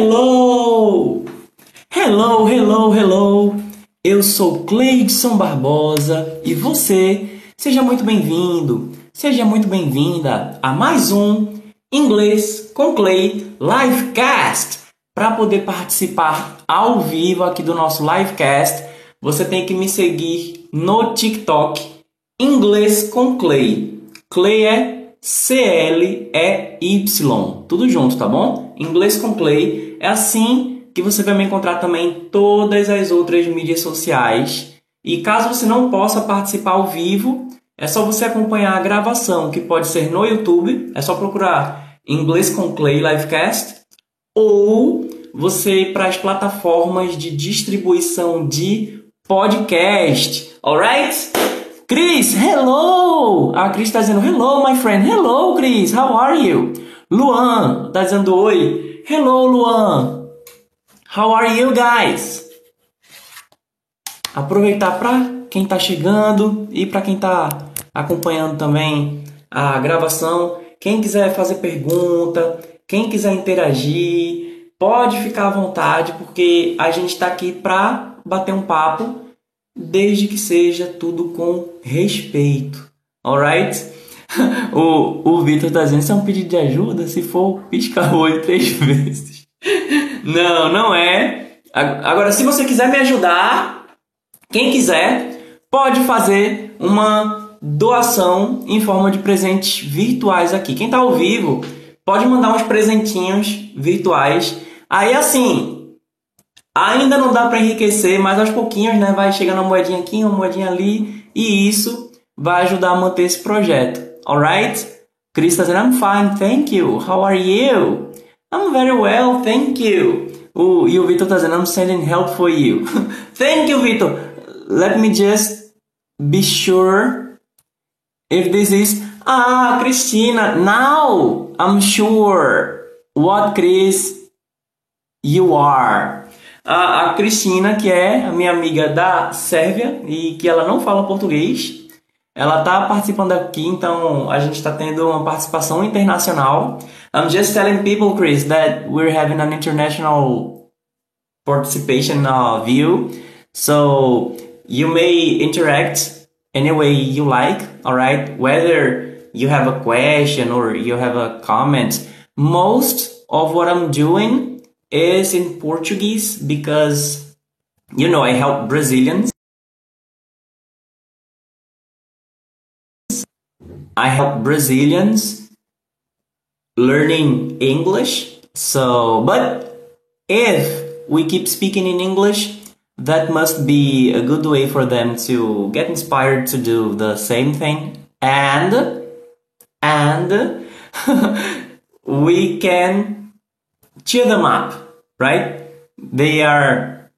Hello! Hello, hello, hello! Eu sou Cleidson Barbosa e você, seja muito bem-vindo, seja muito bem-vinda a mais um Inglês com Clay Livecast. Para poder participar ao vivo aqui do nosso livecast, você tem que me seguir no TikTok Inglês com Clay. Clay é C-L-E-Y. Tudo junto, tá bom? Inglês com Clay. É assim que você vai me encontrar também todas as outras mídias sociais. E caso você não possa participar ao vivo, é só você acompanhar a gravação, que pode ser no YouTube. É só procurar Inglês com Clay Livecast. Ou você ir para as plataformas de distribuição de podcast. Alright? Chris, hello! A Chris está dizendo hello, my friend. Hello, Chris. How are you? Luan está dizendo oi. Hello, Luan. How are you guys? Aproveitar para quem está chegando e para quem está acompanhando também a gravação. Quem quiser fazer pergunta, quem quiser interagir, pode ficar à vontade, porque a gente está aqui para bater um papo desde que seja tudo com respeito. Alright? o o Vitor está dizendo: isso é um pedido de ajuda? Se for, pisca o olho três vezes. não, não é. Agora, se você quiser me ajudar, quem quiser, pode fazer uma doação em forma de presentes virtuais aqui. Quem está ao vivo, pode mandar uns presentinhos virtuais. Aí, assim, Ainda não dá para enriquecer, mas aos pouquinhos, né, vai chegando uma moedinha aqui, uma moedinha ali, e isso vai ajudar a manter esse projeto. Alright? Chris está dizendo, I'm fine, thank you. How are you? I'm very well, thank you. O, e o Vitor está dizendo, I'm sending help for you. thank you, Vitor. Let me just be sure if this is... Ah, Cristina, now I'm sure what Chris you are a, a Cristina, que é a minha amiga da Sérvia e que ela não fala português. Ela está participando aqui, então a gente está tendo uma participação internacional. I'm just telling people, Chris, that we're having an international participation of you. So you may interact any way you like, all right? Whether you have a question or you have a comment. Most of what I'm doing is in Portuguese because, you know, I help Brazilians. I help Brazilians learning English. So, but if we keep speaking in English, that must be a good way for them to get inspired to do the same thing. And, and we can cheer them up, right? They are,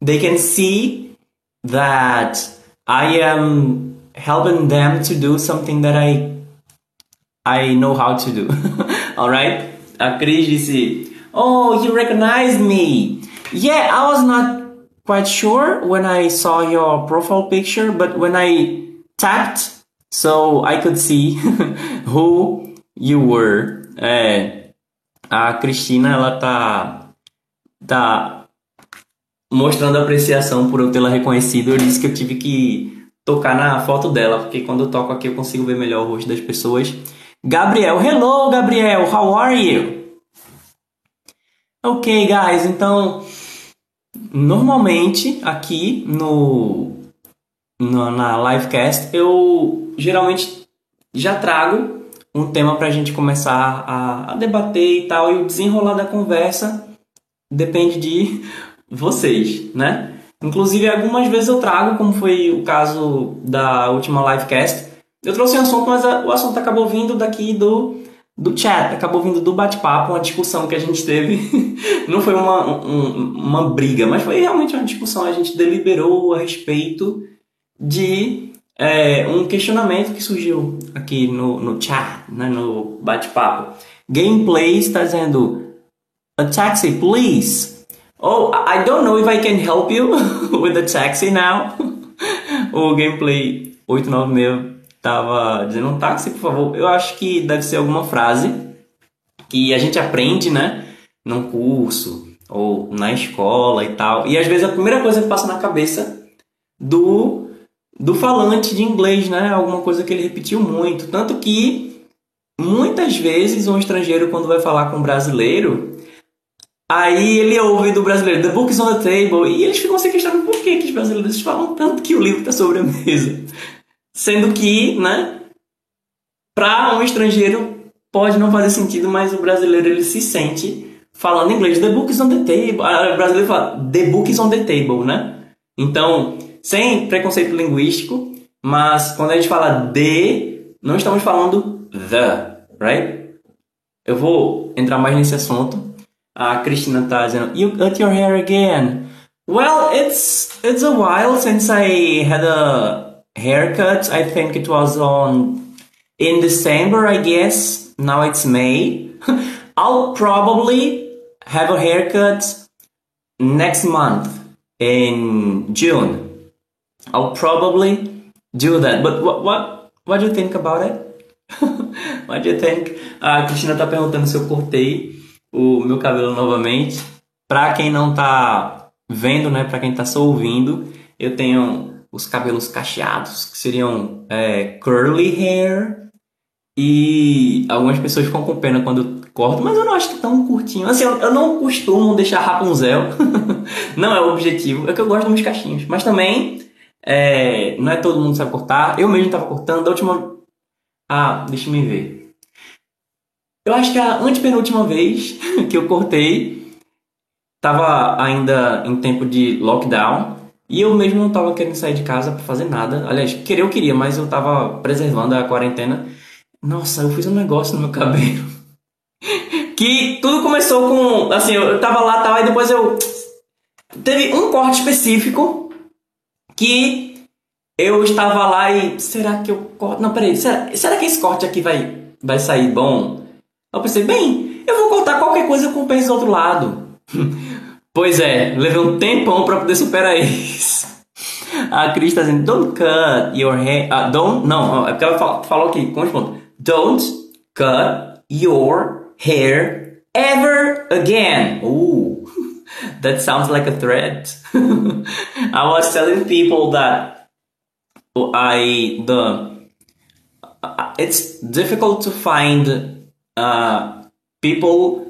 they can see that I am helping them to do something that I, I know how to do. All right? A Cris disse, Oh, you recognize me. Yeah, I was not quite sure when I saw your profile picture, but when I tapped, so I could see who you were. Uh, a Cristina ela tá tá mostrando apreciação por eu tê-la reconhecido. Eu disse que eu tive que tocar na foto dela, porque quando eu toco aqui eu consigo ver melhor o rosto das pessoas. Gabriel, hello Gabriel, how are you? Ok, guys, então normalmente aqui no, no na livecast eu geralmente já trago um tema para a gente começar a, a, debater e tal, e o desenrolar da conversa depende de vocês, né? Inclusive, algumas vezes eu trago, como foi o caso da última livecast, eu trouxe um assunto, mas a, o assunto acabou vindo daqui do, do chat, acabou vindo do bate-papo, uma discussão que a gente teve. Não foi uma, um, uma briga, mas foi realmente uma discussão. A gente deliberou a respeito de é, um questionamento que surgiu aqui no, no chat, né, no bate-papo. Gameplay está dizendo: A taxi, please. Oh, I don't know if I can help you with the taxi now. o Gameplay 896 estava dizendo um táxi, por favor. Eu acho que deve ser alguma frase que a gente aprende, né? num curso ou na escola e tal. E às vezes a primeira coisa que passa na cabeça do do falante de inglês, né? Alguma coisa que ele repetiu muito, tanto que muitas vezes um estrangeiro quando vai falar com um brasileiro, aí ele ouve do brasileiro The book is on the table e eles ficam se questionando por que, que os brasileiros falam tanto que o livro está sobre a mesa, sendo que, né? Para um estrangeiro pode não fazer sentido, mas o brasileiro ele se sente falando inglês. The book is on the table. O brasileiro fala the book is on the table, né? Então, sem preconceito linguístico, mas quando a gente fala de, não estamos falando the, right? Eu vou entrar mais nesse assunto. Uh, Cristina está you cut your hair again. Well, it's it's a while since I had a haircut. I think it was on in December, I guess. Now it's May. I'll probably have a haircut next month in June. I'll probably do that. But what what what do you think about it? what do you think? Uh, a Cristina tá perguntando se eu cortei o meu cabelo novamente. Pra quem não tá vendo, né? Pra quem tá só ouvindo, eu tenho os cabelos cacheados, que seriam é, curly hair. E algumas pessoas ficam com pena quando eu corto, mas eu não acho que tão curtinho. Assim, eu, eu não costumo deixar Rapunzel. não é o objetivo. É que eu gosto dos cachinhos. Mas também é, não é todo mundo que sabe cortar. Eu mesmo estava cortando. Da última. Ah, deixa me ver. Eu acho que a antepenúltima vez que eu cortei tava ainda em tempo de lockdown. E eu mesmo não tava querendo sair de casa para fazer nada. Aliás, querer eu queria, mas eu tava preservando a quarentena. Nossa, eu fiz um negócio no meu cabelo. que tudo começou com. Assim, eu tava lá tal, e depois eu. Teve um corte específico que eu estava lá e será que eu corto? Não, peraí, será, será que esse corte aqui vai, vai sair bom? Eu pensei, bem, eu vou cortar qualquer coisa com o penso do outro lado. pois é, levei um tempão para poder superar isso. A Cris está dizendo, don't cut your hair. Uh, don't, não, é porque ela falou, falou aqui, pontos. Don't cut your hair ever again. Ooh. that sounds like a threat. I was telling people that I the it's difficult to find uh, people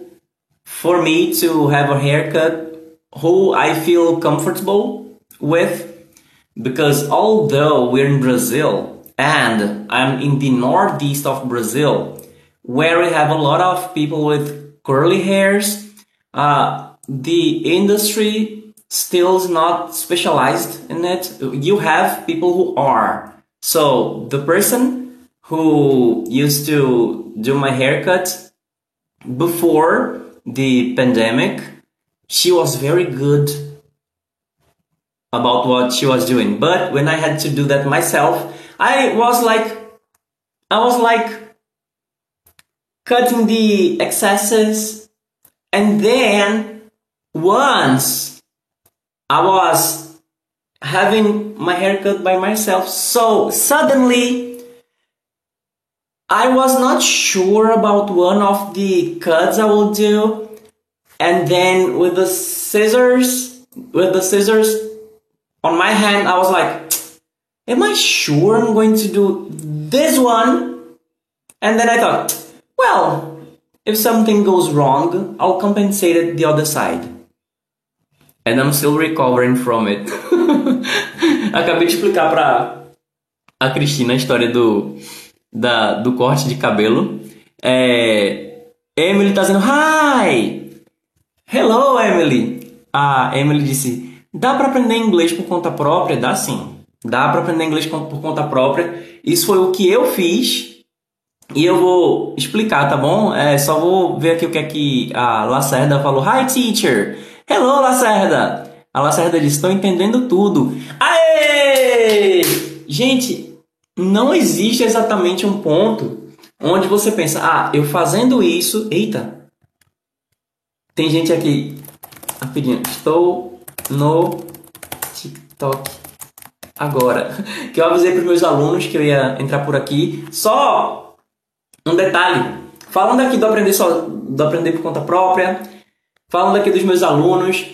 for me to have a haircut who I feel comfortable with because although we're in Brazil and I'm in the northeast of Brazil where we have a lot of people with curly hairs uh, the industry still is not specialized in it. You have people who are. So the person who used to do my haircut before the pandemic, she was very good about what she was doing. But when I had to do that myself, I was like, I was like cutting the excesses and then once I was having my haircut by myself, so suddenly I was not sure about one of the cuts I will do, and then with the scissors, with the scissors on my hand, I was like, Am I sure I'm going to do this one? And then I thought, well, if something goes wrong, I'll compensate it the other side. And I'm still recovering from it. Acabei de explicar pra a Cristina a história do, da, do corte de cabelo. É, Emily tá dizendo Hi! Hello, Emily! A Emily disse: Dá para aprender inglês por conta própria? Dá sim. Dá para aprender inglês por conta própria. Isso foi o que eu fiz e eu vou explicar, tá bom? É, só vou ver aqui o que é que a Lacerda falou. Hi, teacher! Hello, Lacerda! A Lacerda disse: Estou entendendo tudo. Aê! Gente, não existe exatamente um ponto onde você pensa: Ah, eu fazendo isso. Eita! Tem gente aqui rapidinho. Estou no TikTok agora. Que eu avisei para os meus alunos que eu ia entrar por aqui. Só um detalhe. Falando aqui do aprender, só, do aprender por conta própria falando aqui dos meus alunos.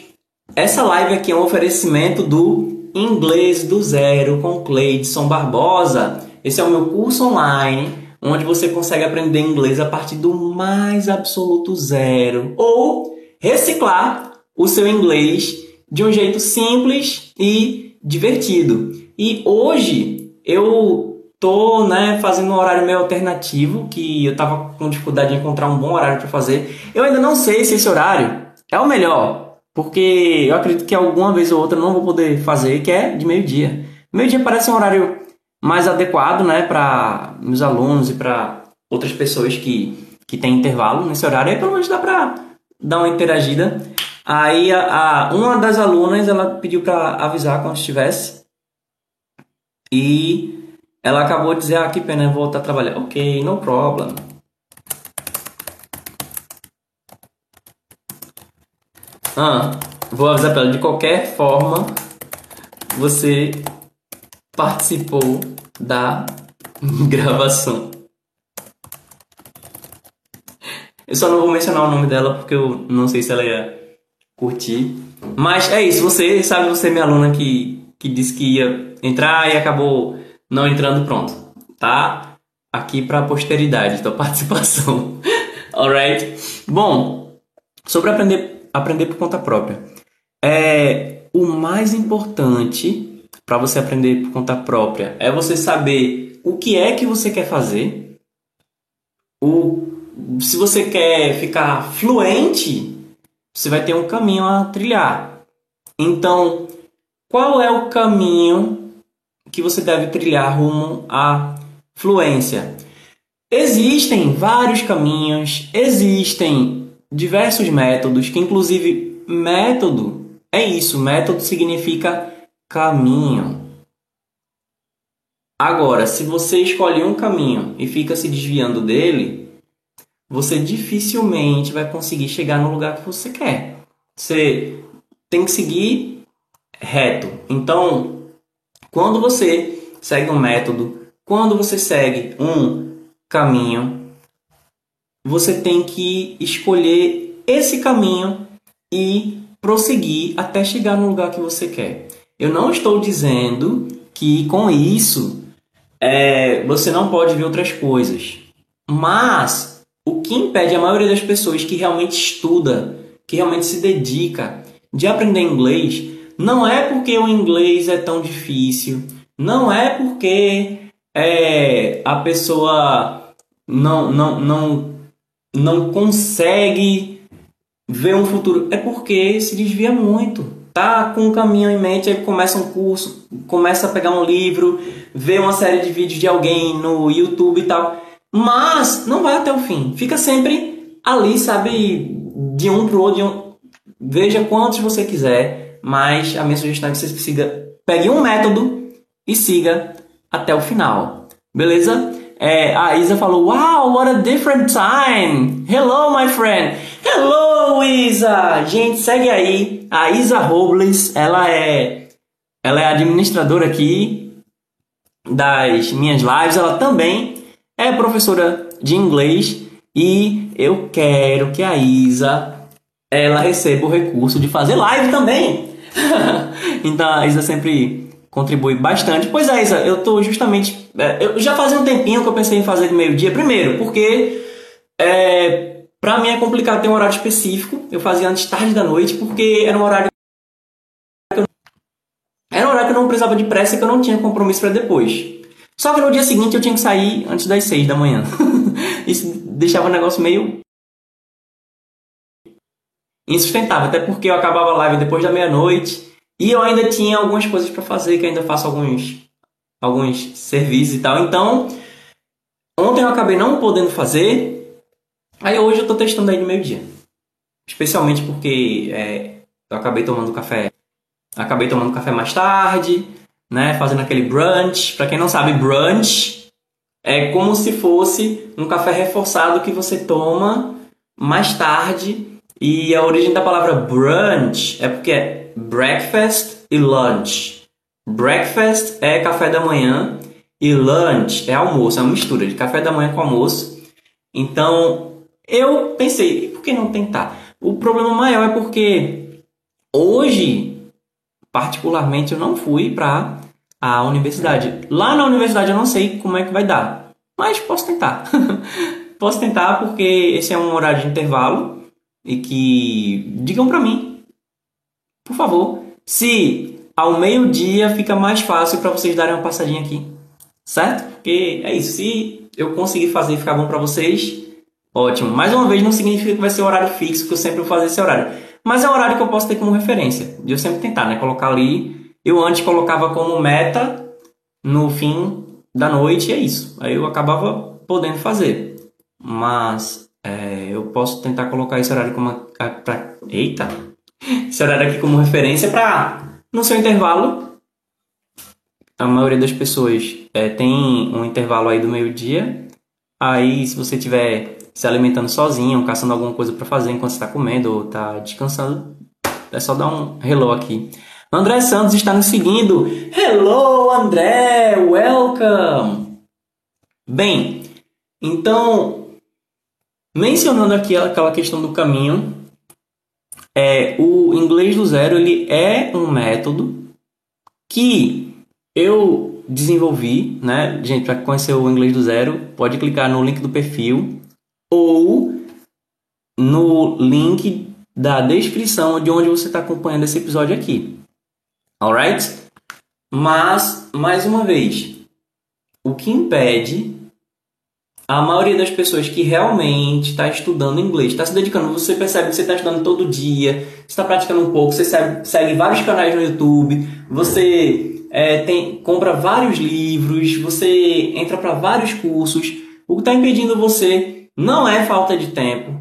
Essa live aqui é um oferecimento do Inglês do Zero com Cleidson Barbosa. Esse é o meu curso online, onde você consegue aprender inglês a partir do mais absoluto zero ou reciclar o seu inglês de um jeito simples e divertido. E hoje eu tô, né, fazendo um horário meio alternativo, que eu tava com dificuldade de encontrar um bom horário para fazer. Eu ainda não sei se esse horário é o melhor, porque eu acredito que alguma vez ou outra eu não vou poder fazer, que é de meio-dia. Meio-dia parece um horário mais adequado, né, para meus alunos e para outras pessoas que, que têm intervalo nesse horário. Aí pelo menos dá para dar uma interagida. Aí a, a, uma das alunas ela pediu para avisar quando estivesse e ela acabou de dizer ah que pena voltar a trabalhar. Ok, no problem. Ah, vou avisar para ela de qualquer forma você participou da gravação. Eu só não vou mencionar o nome dela porque eu não sei se ela ia curtir. Mas é isso, você sabe, você é minha aluna que, que disse que ia entrar e acabou não entrando pronto. Tá aqui para a posteridade tua participação. Alright? Bom, sobre aprender, aprender por conta própria. É, o mais importante para você aprender por conta própria é você saber o que é que você quer fazer. O, se você quer ficar fluente você vai ter um caminho a trilhar. Então, qual é o caminho que você deve trilhar rumo à fluência? Existem vários caminhos, existem diversos métodos, que inclusive método é isso, método significa caminho. Agora, se você escolhe um caminho e fica se desviando dele, você dificilmente vai conseguir chegar no lugar que você quer. Você tem que seguir reto. Então, quando você segue um método, quando você segue um caminho, você tem que escolher esse caminho e prosseguir até chegar no lugar que você quer. Eu não estou dizendo que com isso é, você não pode ver outras coisas, mas o que impede a maioria das pessoas que realmente estuda, que realmente se dedica de aprender inglês, não é porque o inglês é tão difícil, não é porque é, a pessoa não, não, não, não consegue ver um futuro, é porque se desvia muito. Tá com um caminho em mente, aí começa um curso, começa a pegar um livro, vê uma série de vídeos de alguém no YouTube e tal mas não vai até o fim. Fica sempre ali, sabe, de um pro outro. Um... Veja quantos você quiser, mas a minha sugestão é que você siga, pegue um método e siga até o final. Beleza? É, a Isa falou: Wow, what a different time! Hello, my friend! Hello, Isa! Gente, segue aí. A Isa Robles, ela é, ela é administradora aqui das minhas lives. Ela também é professora de inglês e eu quero que a Isa ela receba o recurso de fazer live também. então a Isa sempre contribui bastante. Pois é, Isa, eu tô justamente. É, eu já fazia um tempinho que eu pensei em fazer de meio-dia. Primeiro, porque é, para mim é complicado ter um horário específico. Eu fazia antes tarde da noite, porque era um horário. Era um horário que eu não precisava de pressa e que eu não tinha compromisso para depois. Só que no dia seguinte eu tinha que sair antes das 6 da manhã. Isso deixava o negócio meio insustentável, até porque eu acabava a live depois da meia-noite e eu ainda tinha algumas coisas para fazer, que ainda faço alguns alguns serviços e tal. Então, ontem eu acabei não podendo fazer. Aí hoje eu tô testando aí no meio-dia. Especialmente porque é, eu acabei tomando café. Acabei tomando café mais tarde né? Fazendo aquele brunch. Para quem não sabe, brunch é como se fosse um café reforçado que você toma mais tarde. E a origem da palavra brunch é porque é breakfast e lunch. Breakfast é café da manhã e lunch é almoço, é uma mistura de café da manhã com almoço. Então, eu pensei, por que não tentar? O problema maior é porque hoje, particularmente, eu não fui para a universidade. Lá na universidade eu não sei como é que vai dar, mas posso tentar. posso tentar porque esse é um horário de intervalo e que digam para mim, por favor, se ao meio-dia fica mais fácil para vocês darem uma passadinha aqui, certo? Porque é isso. Se eu conseguir fazer e ficar bom para vocês, ótimo. Mais uma vez, não significa que vai ser horário fixo que eu sempre vou fazer esse horário, mas é um horário que eu posso ter como referência. De eu sempre tentar, né? Colocar ali. Eu antes colocava como meta no fim da noite, é isso. Aí eu acabava podendo fazer. Mas é, eu posso tentar colocar esse horário como. Pra, eita! Esse horário aqui como referência para no seu intervalo. A maioria das pessoas é, tem um intervalo aí do meio-dia. Aí, se você estiver se alimentando sozinho, caçando alguma coisa para fazer enquanto está comendo ou está descansando, é só dar um hello aqui. André Santos está nos seguindo. Hello, André! Welcome! Bem, então Mencionando aqui aquela questão do caminho, é, o inglês do zero ele é um método que eu desenvolvi, né? Gente, para conhecer o inglês do zero, pode clicar no link do perfil ou no link da descrição de onde você está acompanhando esse episódio aqui. Alright? Mas, mais uma vez, o que impede a maioria das pessoas que realmente está estudando inglês, está se dedicando, você percebe que você está estudando todo dia, está praticando um pouco, você segue, segue, vários canais no YouTube, você é, tem, compra vários livros, você entra para vários cursos. O que está impedindo você não é falta de tempo.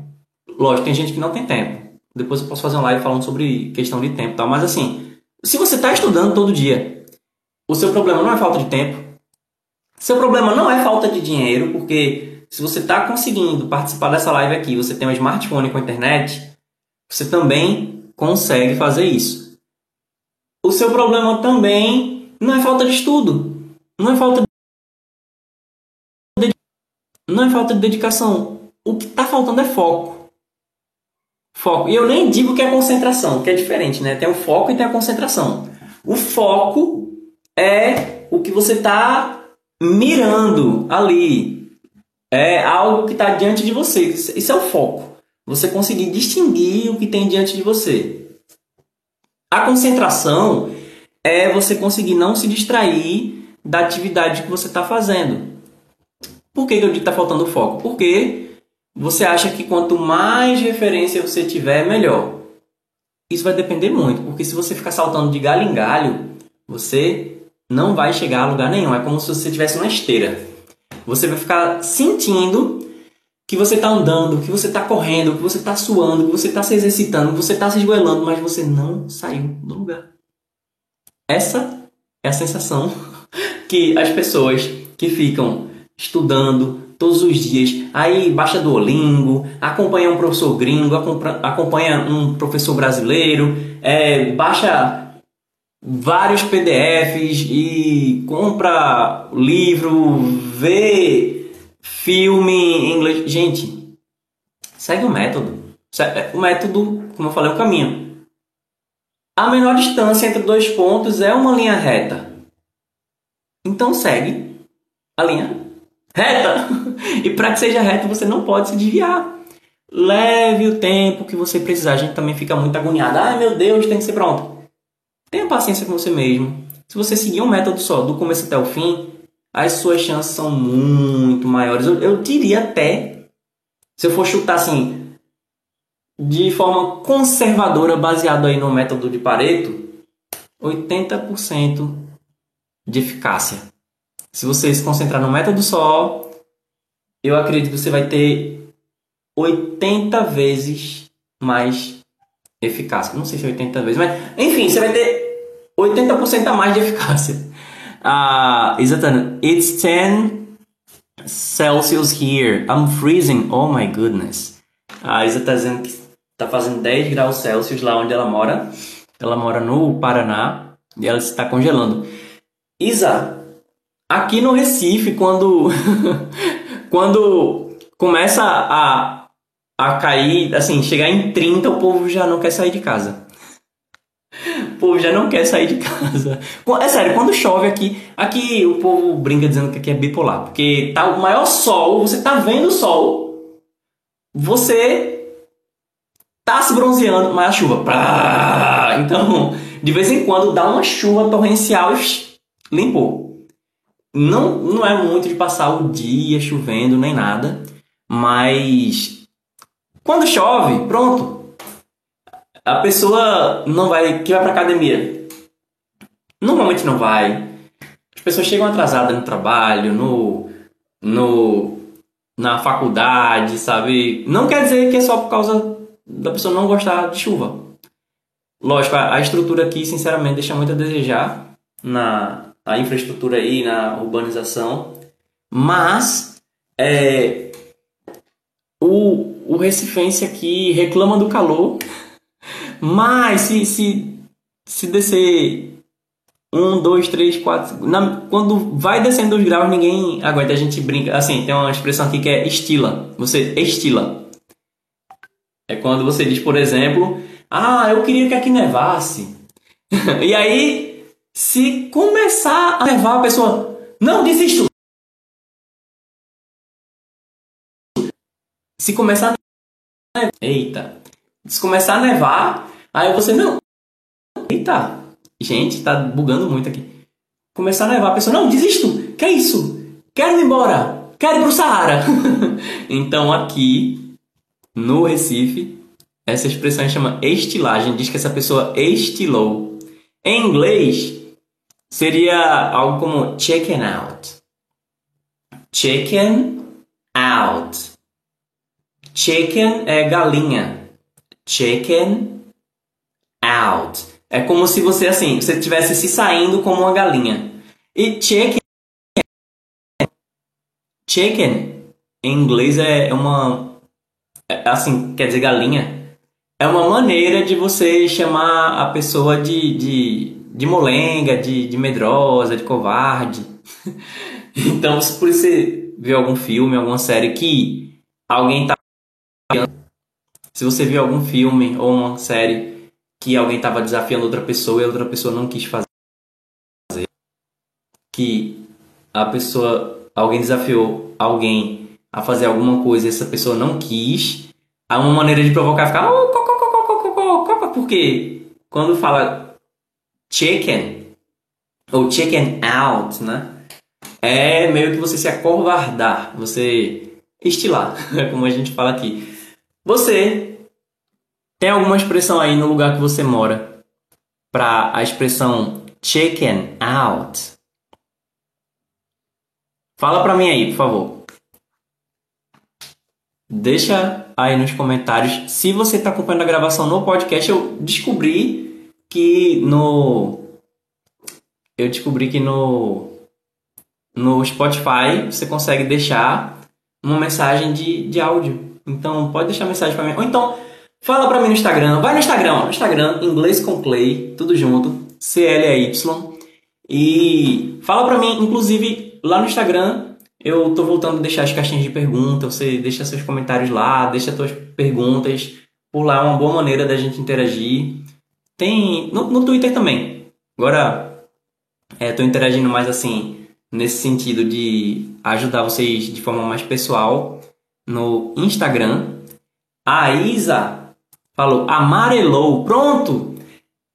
Lógico, tem gente que não tem tempo. Depois eu posso fazer uma live falando sobre questão de tempo, tal. Mas assim, se você está estudando todo dia, o seu problema não é falta de tempo, seu problema não é falta de dinheiro, porque se você está conseguindo participar dessa live aqui, você tem um smartphone com internet, você também consegue fazer isso. O seu problema também não é falta de estudo, não é falta de não é falta de dedicação. O que está faltando é foco. Foco. E eu nem digo que é concentração, que é diferente, né? Tem o foco e tem a concentração. O foco é o que você está mirando ali. É algo que está diante de você. Isso é o foco. Você conseguir distinguir o que tem diante de você. A concentração é você conseguir não se distrair da atividade que você está fazendo. Por que, que eu digo que está faltando foco? Porque você acha que quanto mais referência você tiver, melhor. Isso vai depender muito, porque se você ficar saltando de galho em galho, você não vai chegar a lugar nenhum. É como se você estivesse numa esteira. Você vai ficar sentindo que você está andando, que você está correndo, que você está suando, que você está se exercitando, que você está se esgoelando, mas você não saiu do lugar. Essa é a sensação que as pessoas que ficam estudando todos os dias, aí baixa Duolingo, acompanha um professor gringo, acompanha um professor brasileiro, é, baixa vários PDFs e compra livro, vê filme em inglês. Gente, segue o método. O método, como eu falei, é o caminho. A menor distância entre dois pontos é uma linha reta. Então segue a linha reta. E para que seja reta, você não pode se desviar. Leve o tempo que você precisar. A gente também fica muito agoniado. Ai meu Deus, tem que ser pronto. Tenha paciência com você mesmo. Se você seguir um método só, do começo até o fim, as suas chances são muito maiores. Eu, eu diria até, se eu for chutar assim, de forma conservadora, baseado aí no método de Pareto, 80% de eficácia. Se você se concentrar no método só, eu acredito que você vai ter 80 vezes mais eficácia. Não sei se é 80 vezes, mas enfim, você vai ter 80% a mais de eficácia. Uh, exatamente. It's 10 Celsius here. I'm freezing. Oh my goodness. A Isa está dizendo que está fazendo 10 graus Celsius lá onde ela mora. Ela mora no Paraná e ela está congelando. Isa, aqui no Recife, quando, quando começa a a cair, assim, chegar em 30, o povo já não quer sair de casa. O povo já não quer sair de casa. É sério, quando chove aqui, aqui o povo brinca dizendo que aqui é bipolar, porque tá o maior sol, você tá vendo o sol, você tá se bronzeando, mas a chuva, então, de vez em quando dá uma chuva torrencial e limpou. Não, não é muito de passar o dia chovendo nem nada, mas quando chove, pronto, a pessoa não vai, que vai pra academia, normalmente não vai. As pessoas chegam atrasadas no trabalho, no, no, na faculdade, sabe? Não quer dizer que é só por causa da pessoa não gostar de chuva. Lógico, a, estrutura aqui, sinceramente, deixa muito a desejar na a infraestrutura aí, na urbanização. Mas é, o, o recifense aqui reclama do calor mas se, se, se descer um, dois, três, quatro. Na, quando vai descendo os graus, ninguém aguenta. A gente brinca. Assim, tem uma expressão aqui que é estila. Você estila. É quando você diz, por exemplo, ah, eu queria que aqui nevasse. e aí, se começar a nevar, a pessoa, não, desisto. Se começar a eita, se começar a nevar, aí você não. Eita, gente, tá bugando muito aqui. Começar a nevar, a pessoa, não, desisto, que é isso? Quero ir embora, quero ir pro Saara. então aqui no Recife, essa expressão chama estilagem, diz que essa pessoa estilou. Em inglês, seria algo como chicken out. Chicken out. Chicken é galinha chicken out. É como se você assim, você estivesse se saindo como uma galinha. E chicken chicken em inglês é uma é, assim, quer dizer galinha. É uma maneira de você chamar a pessoa de, de, de molenga, de, de medrosa, de covarde. então, por você ver algum filme, alguma série que alguém tá se você viu algum filme ou uma série que alguém estava desafiando outra pessoa e a outra pessoa não quis fazer, que a pessoa, alguém desafiou alguém a fazer alguma coisa e essa pessoa não quis, há uma maneira de provocar ficar oh, porque quando fala chicken ou chicken out, né? É meio que você se acovardar, você estilar, como a gente fala aqui. Você tem alguma expressão aí no lugar que você mora para a expressão chicken out? Fala para mim aí, por favor. Deixa aí nos comentários. Se você está acompanhando a gravação no podcast, eu descobri que no eu descobri que no no Spotify você consegue deixar uma mensagem de, de áudio. Então pode deixar mensagem para mim. Ou então fala para mim no Instagram. Vai no Instagram, Instagram, inglês com Clay, tudo junto, C L A Y. E fala para mim, inclusive lá no Instagram, eu tô voltando a deixar as caixinhas de pergunta, você deixa seus comentários lá, deixa suas perguntas. Por lá é uma boa maneira da gente interagir. Tem no, no Twitter também. Agora é, tô interagindo mais assim nesse sentido de ajudar vocês de forma mais pessoal no Instagram. A Isa falou amarelou. Pronto!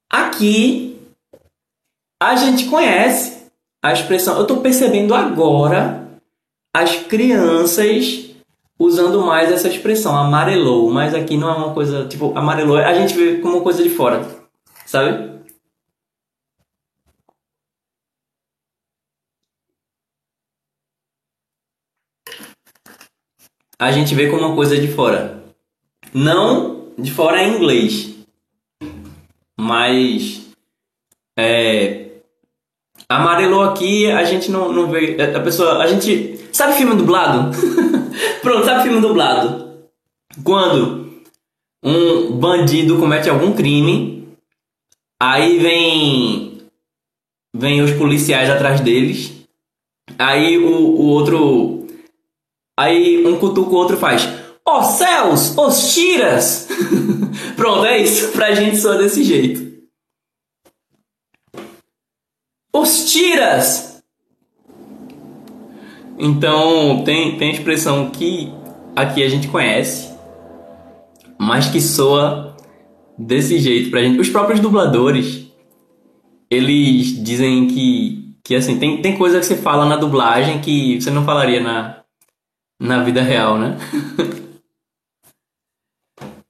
Aqui a gente conhece a expressão. Eu estou percebendo agora as crianças usando mais essa expressão, amarelou. Mas aqui não é uma coisa tipo amarelou. A gente vê como coisa de fora, sabe? A gente vê como uma coisa de fora. Não de fora em inglês, mas é, amarelou aqui, a gente não, não vê. A pessoa. A gente. Sabe filme dublado? Pronto, sabe filme dublado? Quando um bandido comete algum crime, aí vem. Vem os policiais atrás deles. Aí o, o outro Aí um cutuca o outro faz. Ó oh, céus, os tiras! Pronto, é isso. Pra gente soa desse jeito. Os tiras! Então, tem, tem expressão que aqui a gente conhece, mas que soa desse jeito pra gente. Os próprios dubladores, eles dizem que, que assim, tem, tem coisa que você fala na dublagem que você não falaria na, na vida real, né?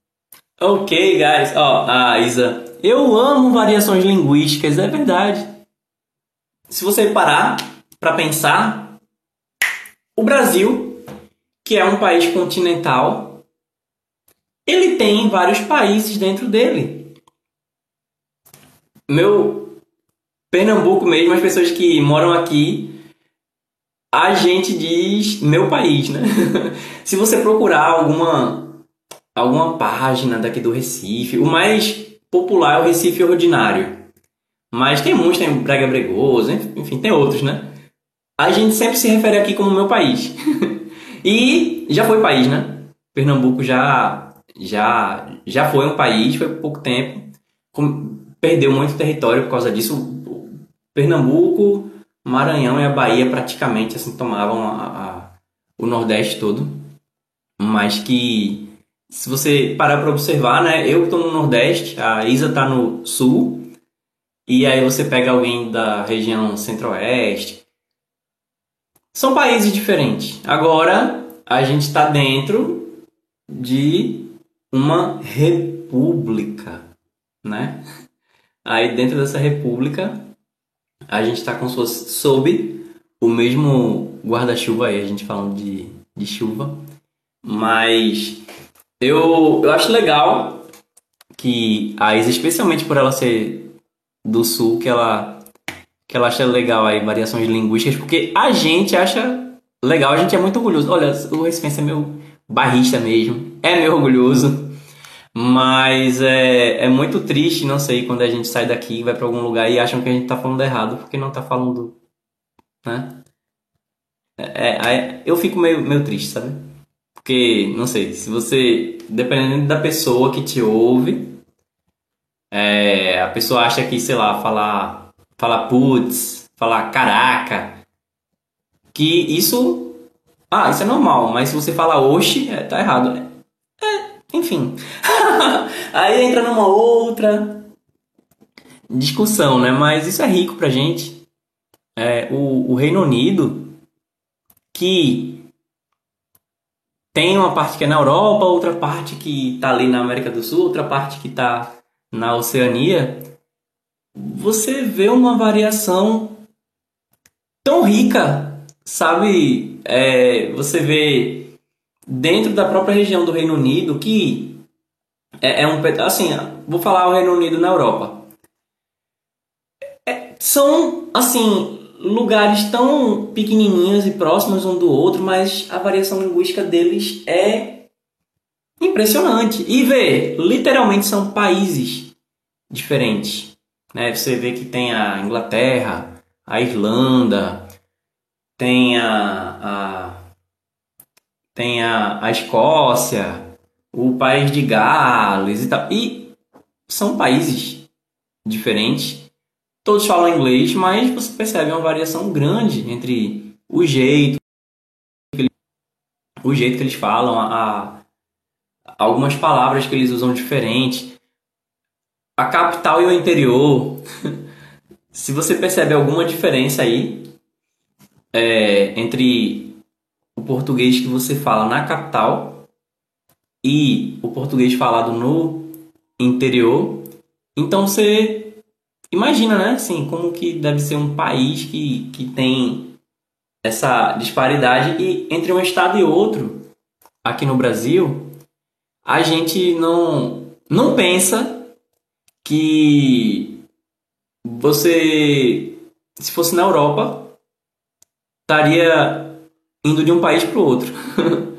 ok, guys. Ó, oh, a Isa. Eu amo variações linguísticas, é verdade. Se você parar para pensar, o Brasil, que é um país continental, ele tem vários países dentro dele. Meu Pernambuco mesmo, as pessoas que moram aqui, a gente diz meu país, né? Se você procurar alguma alguma página daqui do Recife, o mais popular é o Recife Ordinário. Mas tem muitos, tem Brega Bregoso, enfim, tem outros, né? A gente sempre se refere aqui como meu país. e já foi país, né? Pernambuco já já já foi um país, foi por pouco tempo. Perdeu muito território por causa disso Pernambuco, Maranhão e a Bahia praticamente assim tomavam a, a, o Nordeste todo, mas que se você parar para observar, né, eu estou no Nordeste, a Isa está no Sul, e aí você pega alguém da região Centro-Oeste, são países diferentes. Agora a gente está dentro de uma república, né? Aí dentro dessa república a gente está com suas sob o mesmo guarda-chuva aí, a gente falando de, de chuva. Mas eu, eu acho legal que a Isa, especialmente por ela ser do sul, que ela, que ela acha legal aí variações linguísticas, porque a gente acha legal, a gente é muito orgulhoso. Olha, o Recife é meu barrista mesmo, é meu orgulhoso. Mas é, é muito triste, não sei, quando a gente sai daqui vai para algum lugar e acham que a gente tá falando errado, porque não tá falando. Né? É, é, eu fico meio, meio triste, sabe? Porque, não sei, se você. Dependendo da pessoa que te ouve, é, a pessoa acha que, sei lá, falar. Falar putz, falar caraca. Que isso. Ah, isso é normal, mas se você falar oxe, é, tá errado. né? Enfim. Aí entra numa outra discussão, né? Mas isso é rico pra gente. É, o, o Reino Unido, que tem uma parte que é na Europa, outra parte que tá ali na América do Sul, outra parte que tá na Oceania, você vê uma variação tão rica, sabe? É, você vê dentro da própria região do Reino Unido, que é, é um. Assim, vou falar o Reino Unido na Europa. É, são, assim, lugares tão pequenininhos e próximos um do outro, mas a variação linguística deles é impressionante. E vê, literalmente são países diferentes. Né? Você vê que tem a Inglaterra, a Irlanda, tem a, a tem a, a Escócia, o país de Gales e tal. E são países diferentes. Todos falam inglês, mas você percebe uma variação grande entre o jeito, o jeito que eles falam, a, a algumas palavras que eles usam diferente. A capital e o interior. Se você percebe alguma diferença aí é, entre o português que você fala na capital e o português falado no interior. Então você imagina, né? Assim, como que deve ser um país que, que tem essa disparidade e entre um estado e outro, aqui no Brasil, a gente não não pensa que você se fosse na Europa estaria indo de um país para o outro.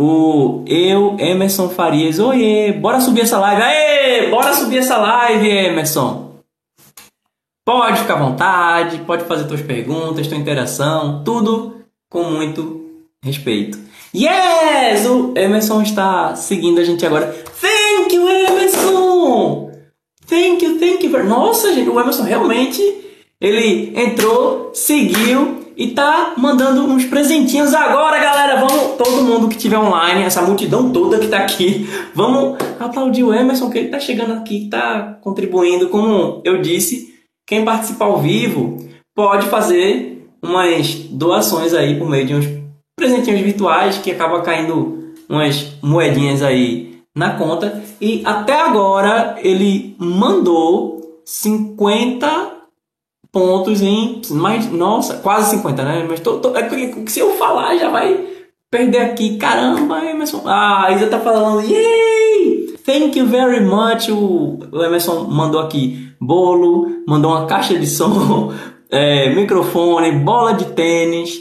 o eu, Emerson Farias, oiê, bora subir essa live, aê, bora subir essa live, Emerson. Pode ficar à vontade, pode fazer suas perguntas, tua interação, tudo com muito respeito. Yes! O Emerson está seguindo a gente agora. Thank you, Emerson! Thank you, thank you. Nossa, gente, o Emerson realmente ele entrou, seguiu e tá mandando uns presentinhos agora, galera. Vamos, todo mundo que tiver online, essa multidão toda que tá aqui, vamos aplaudir o Emerson, que ele tá chegando aqui, tá contribuindo. Como eu disse, quem participar ao vivo pode fazer umas doações aí por meio de uns presentinhos virtuais que acaba caindo umas moedinhas aí na conta. E até agora ele mandou 50 pontos em mais, nossa, quase 50, né? Mas tô, tô, é se eu falar já vai perder aqui. Caramba, Emerson. Ah, Isa tá falando, yay! Thank you very much. O, Emerson mandou aqui bolo, mandou uma caixa de som, é, microfone, bola de tênis,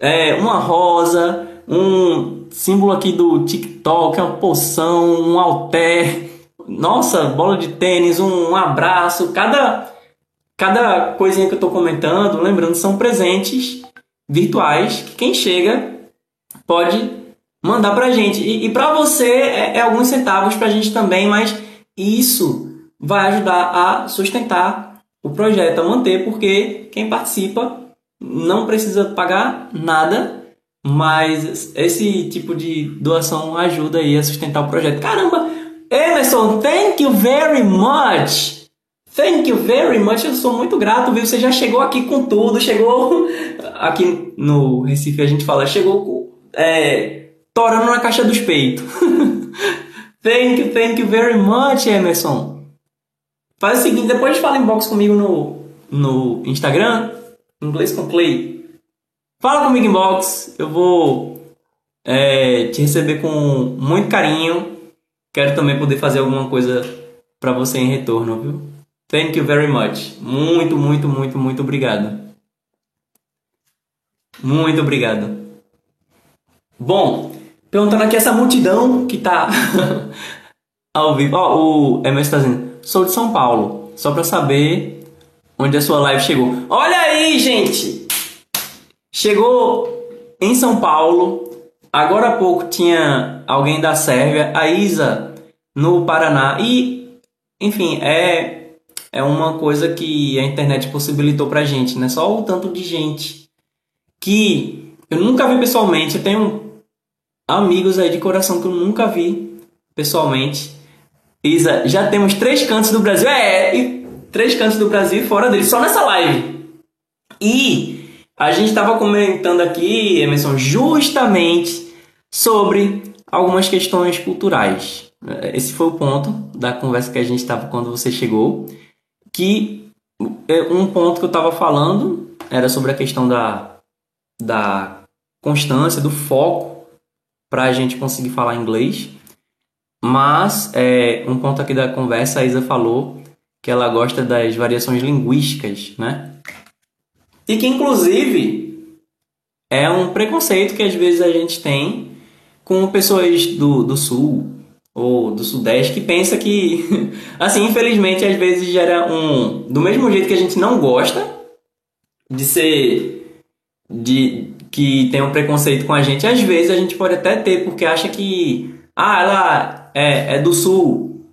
é, uma rosa, um símbolo aqui do TikTok, uma poção, um alter. Nossa, bola de tênis, um abraço. Cada cada coisinha que eu estou comentando, lembrando, são presentes virtuais que quem chega pode mandar para a gente. E, e para você é, é, alguns centavos para a gente também, mas isso vai ajudar a sustentar o projeto, a manter, porque quem participa não precisa pagar nada, mas esse tipo de doação ajuda aí a sustentar o projeto. Caramba! Emerson, thank you very much! Thank you very much. Eu sou muito grato, viu? Você já chegou aqui com tudo. Chegou. Aqui no Recife a gente fala, chegou é, torando na caixa dos peitos. thank you, thank you very much, Emerson. Faz o seguinte, depois fala inbox comigo no, no Instagram, inglês com Clay. Fala comigo inbox, eu vou é, te receber com muito carinho. Quero também poder fazer alguma coisa para você em retorno, viu? Thank you very much. Muito, muito, muito, muito obrigado. Muito obrigado. Bom, perguntando aqui essa multidão que tá ao vivo. Ó, oh, o Emerson tá dizendo, sou de São Paulo, só para saber onde a sua live chegou. Olha aí, gente! Chegou em São Paulo. Agora há pouco tinha alguém da Sérvia, a Isa, no Paraná. E, enfim, é é uma coisa que a internet possibilitou pra gente, né? Só o tanto de gente que eu nunca vi pessoalmente. Eu tenho amigos aí de coração que eu nunca vi pessoalmente. Isa, já temos três cantos do Brasil. É, três cantos do Brasil fora dele, só nessa live. E a gente estava comentando aqui, Emerson, justamente sobre algumas questões culturais. Esse foi o ponto da conversa que a gente estava quando você chegou que é, um ponto que eu estava falando era sobre a questão da, da constância, do foco para a gente conseguir falar inglês. Mas é, um ponto aqui da conversa, a Isa falou que ela gosta das variações linguísticas, né? E que inclusive é um preconceito que às vezes a gente tem com pessoas do, do sul, ou do Sudeste que pensa que, assim, infelizmente, às vezes gera um. Do mesmo jeito que a gente não gosta de ser. de que tem um preconceito com a gente, às vezes a gente pode até ter, porque acha que. Ah, ela é, é do Sul,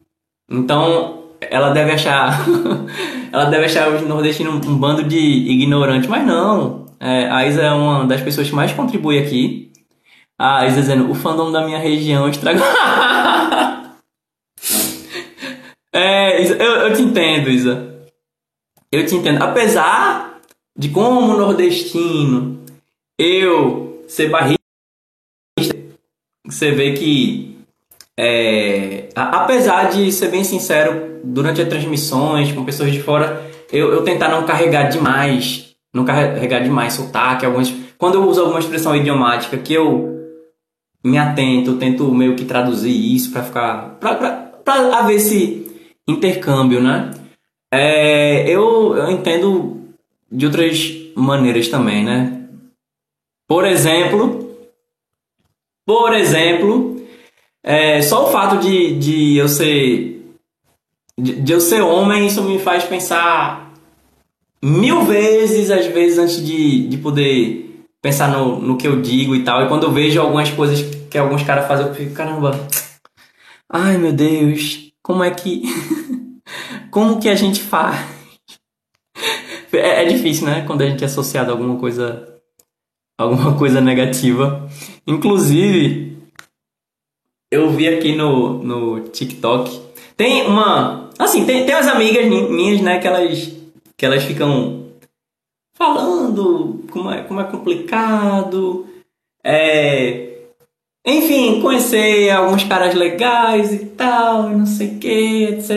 então ela deve achar. ela deve achar os nordestinos um bando de ignorantes, mas não. É, a Isa é uma das pessoas que mais contribui aqui. A Isa dizendo, o fandom da minha região estragou. É, eu, eu te entendo, Isa. Eu te entendo. Apesar de como nordestino eu ser barrista, você vê que é, apesar de ser bem sincero, durante as transmissões com pessoas de fora, eu, eu tentar não carregar demais, não carregar demais sotaque, algumas, quando eu uso alguma expressão idiomática que eu me atento, eu tento meio que traduzir isso para ficar, para haver esse intercâmbio, né? É, eu, eu entendo de outras maneiras também, né? Por exemplo, por exemplo, é, só o fato de, de eu ser de, de eu ser homem, isso me faz pensar mil vezes, às vezes, antes de, de poder pensar no, no que eu digo e tal. E quando eu vejo algumas coisas que alguns caras fazem, eu fico, caramba, ai meu Deus, como é que. como que a gente faz? É, é difícil, né? Quando a gente é associado a alguma coisa. alguma coisa negativa. Inclusive, eu vi aqui no, no TikTok. Tem uma. Assim, tem, tem umas amigas minhas, né, que elas, que elas ficam falando como é, como é complicado. É, enfim, conhecer alguns caras legais e tal, não sei o que, etc.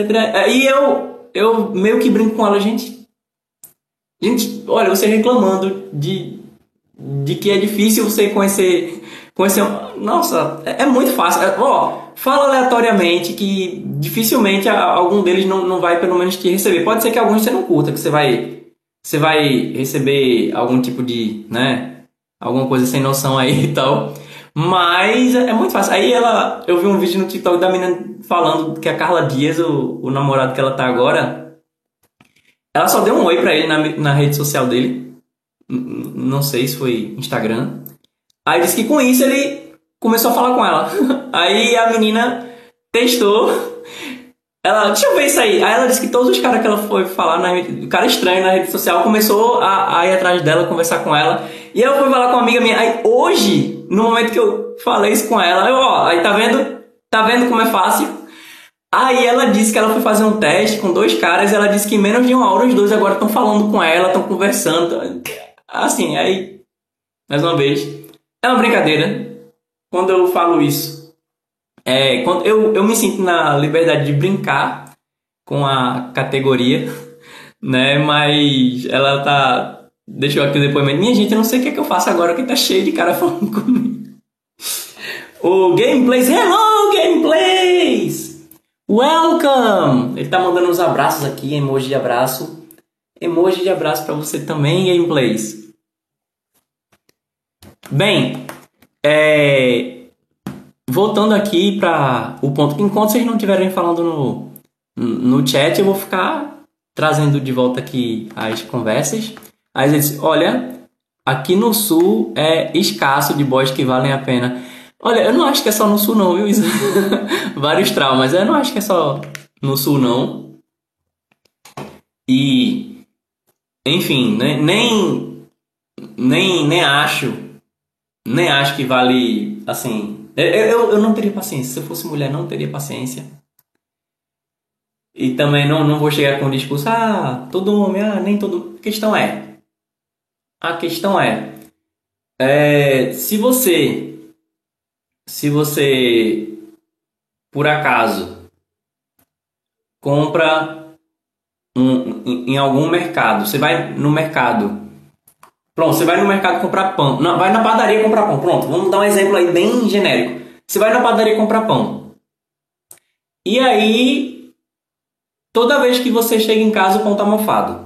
E eu, eu meio que brinco com ela, gente. Gente, olha, você reclamando de, de que é difícil você conhecer. conhecer nossa, é, é muito fácil. É, ó, fala aleatoriamente que dificilmente algum deles não, não vai pelo menos te receber. Pode ser que alguns você não curta, que você vai você vai receber algum tipo de, né, alguma coisa sem noção aí e tal. Mas é muito fácil. Aí ela, eu vi um vídeo no TikTok da menina falando que a Carla Dias, o, o namorado que ela tá agora, ela só deu um oi pra ele na, na rede social dele. Não sei se foi Instagram. Aí disse que com isso ele começou a falar com ela. Aí a menina testou ela, deixa eu ver isso aí. Aí ela disse que todos os caras que ela foi falar na o cara estranho na rede social começou a, a ir atrás dela, conversar com ela. E eu fui falar com uma amiga minha. Aí hoje, no momento que eu falei isso com ela, eu, ó, aí tá vendo? Tá vendo como é fácil? Aí ela disse que ela foi fazer um teste com dois caras. ela disse que em menos de uma hora os dois agora estão falando com ela, estão conversando. Assim, aí, mais uma vez, é uma brincadeira. Quando eu falo isso, é, quando eu, eu me sinto na liberdade de brincar com a categoria, né? Mas ela tá. Deixou aqui o depoimento. Minha gente, eu não sei o que, é que eu faço agora que tá cheio de cara falando comigo. O Gameplays, hello Gameplays! Welcome! Ele tá mandando uns abraços aqui, emoji de abraço. Emoji de abraço para você também, Gameplays. Bem, é, voltando aqui para o ponto, enquanto vocês não estiverem falando no, no chat, eu vou ficar trazendo de volta aqui as conversas. Aí eles, olha, aqui no sul é escasso de boys que valem a pena. Olha, eu não acho que é só no sul não, viu? Vários traumas, eu não acho que é só no sul não. E, enfim, né? nem, nem, nem acho, nem acho que vale, assim, eu, eu, eu não teria paciência. Se eu fosse mulher, não teria paciência. E também não, não vou chegar com o discurso, ah, todo homem, ah, nem todo. A questão é. A questão é. é se você. Se você. Por acaso. Compra um, em, algum mercado. Você vai no mercado Pronto, você vai no mercado comprar pão. Não, vai na padaria comprar pão. Pronto, vamos dar um exemplo aí bem genérico. Você vai na padaria comprar pão. E aí, toda vez que você chega em casa, o pão tá mofado.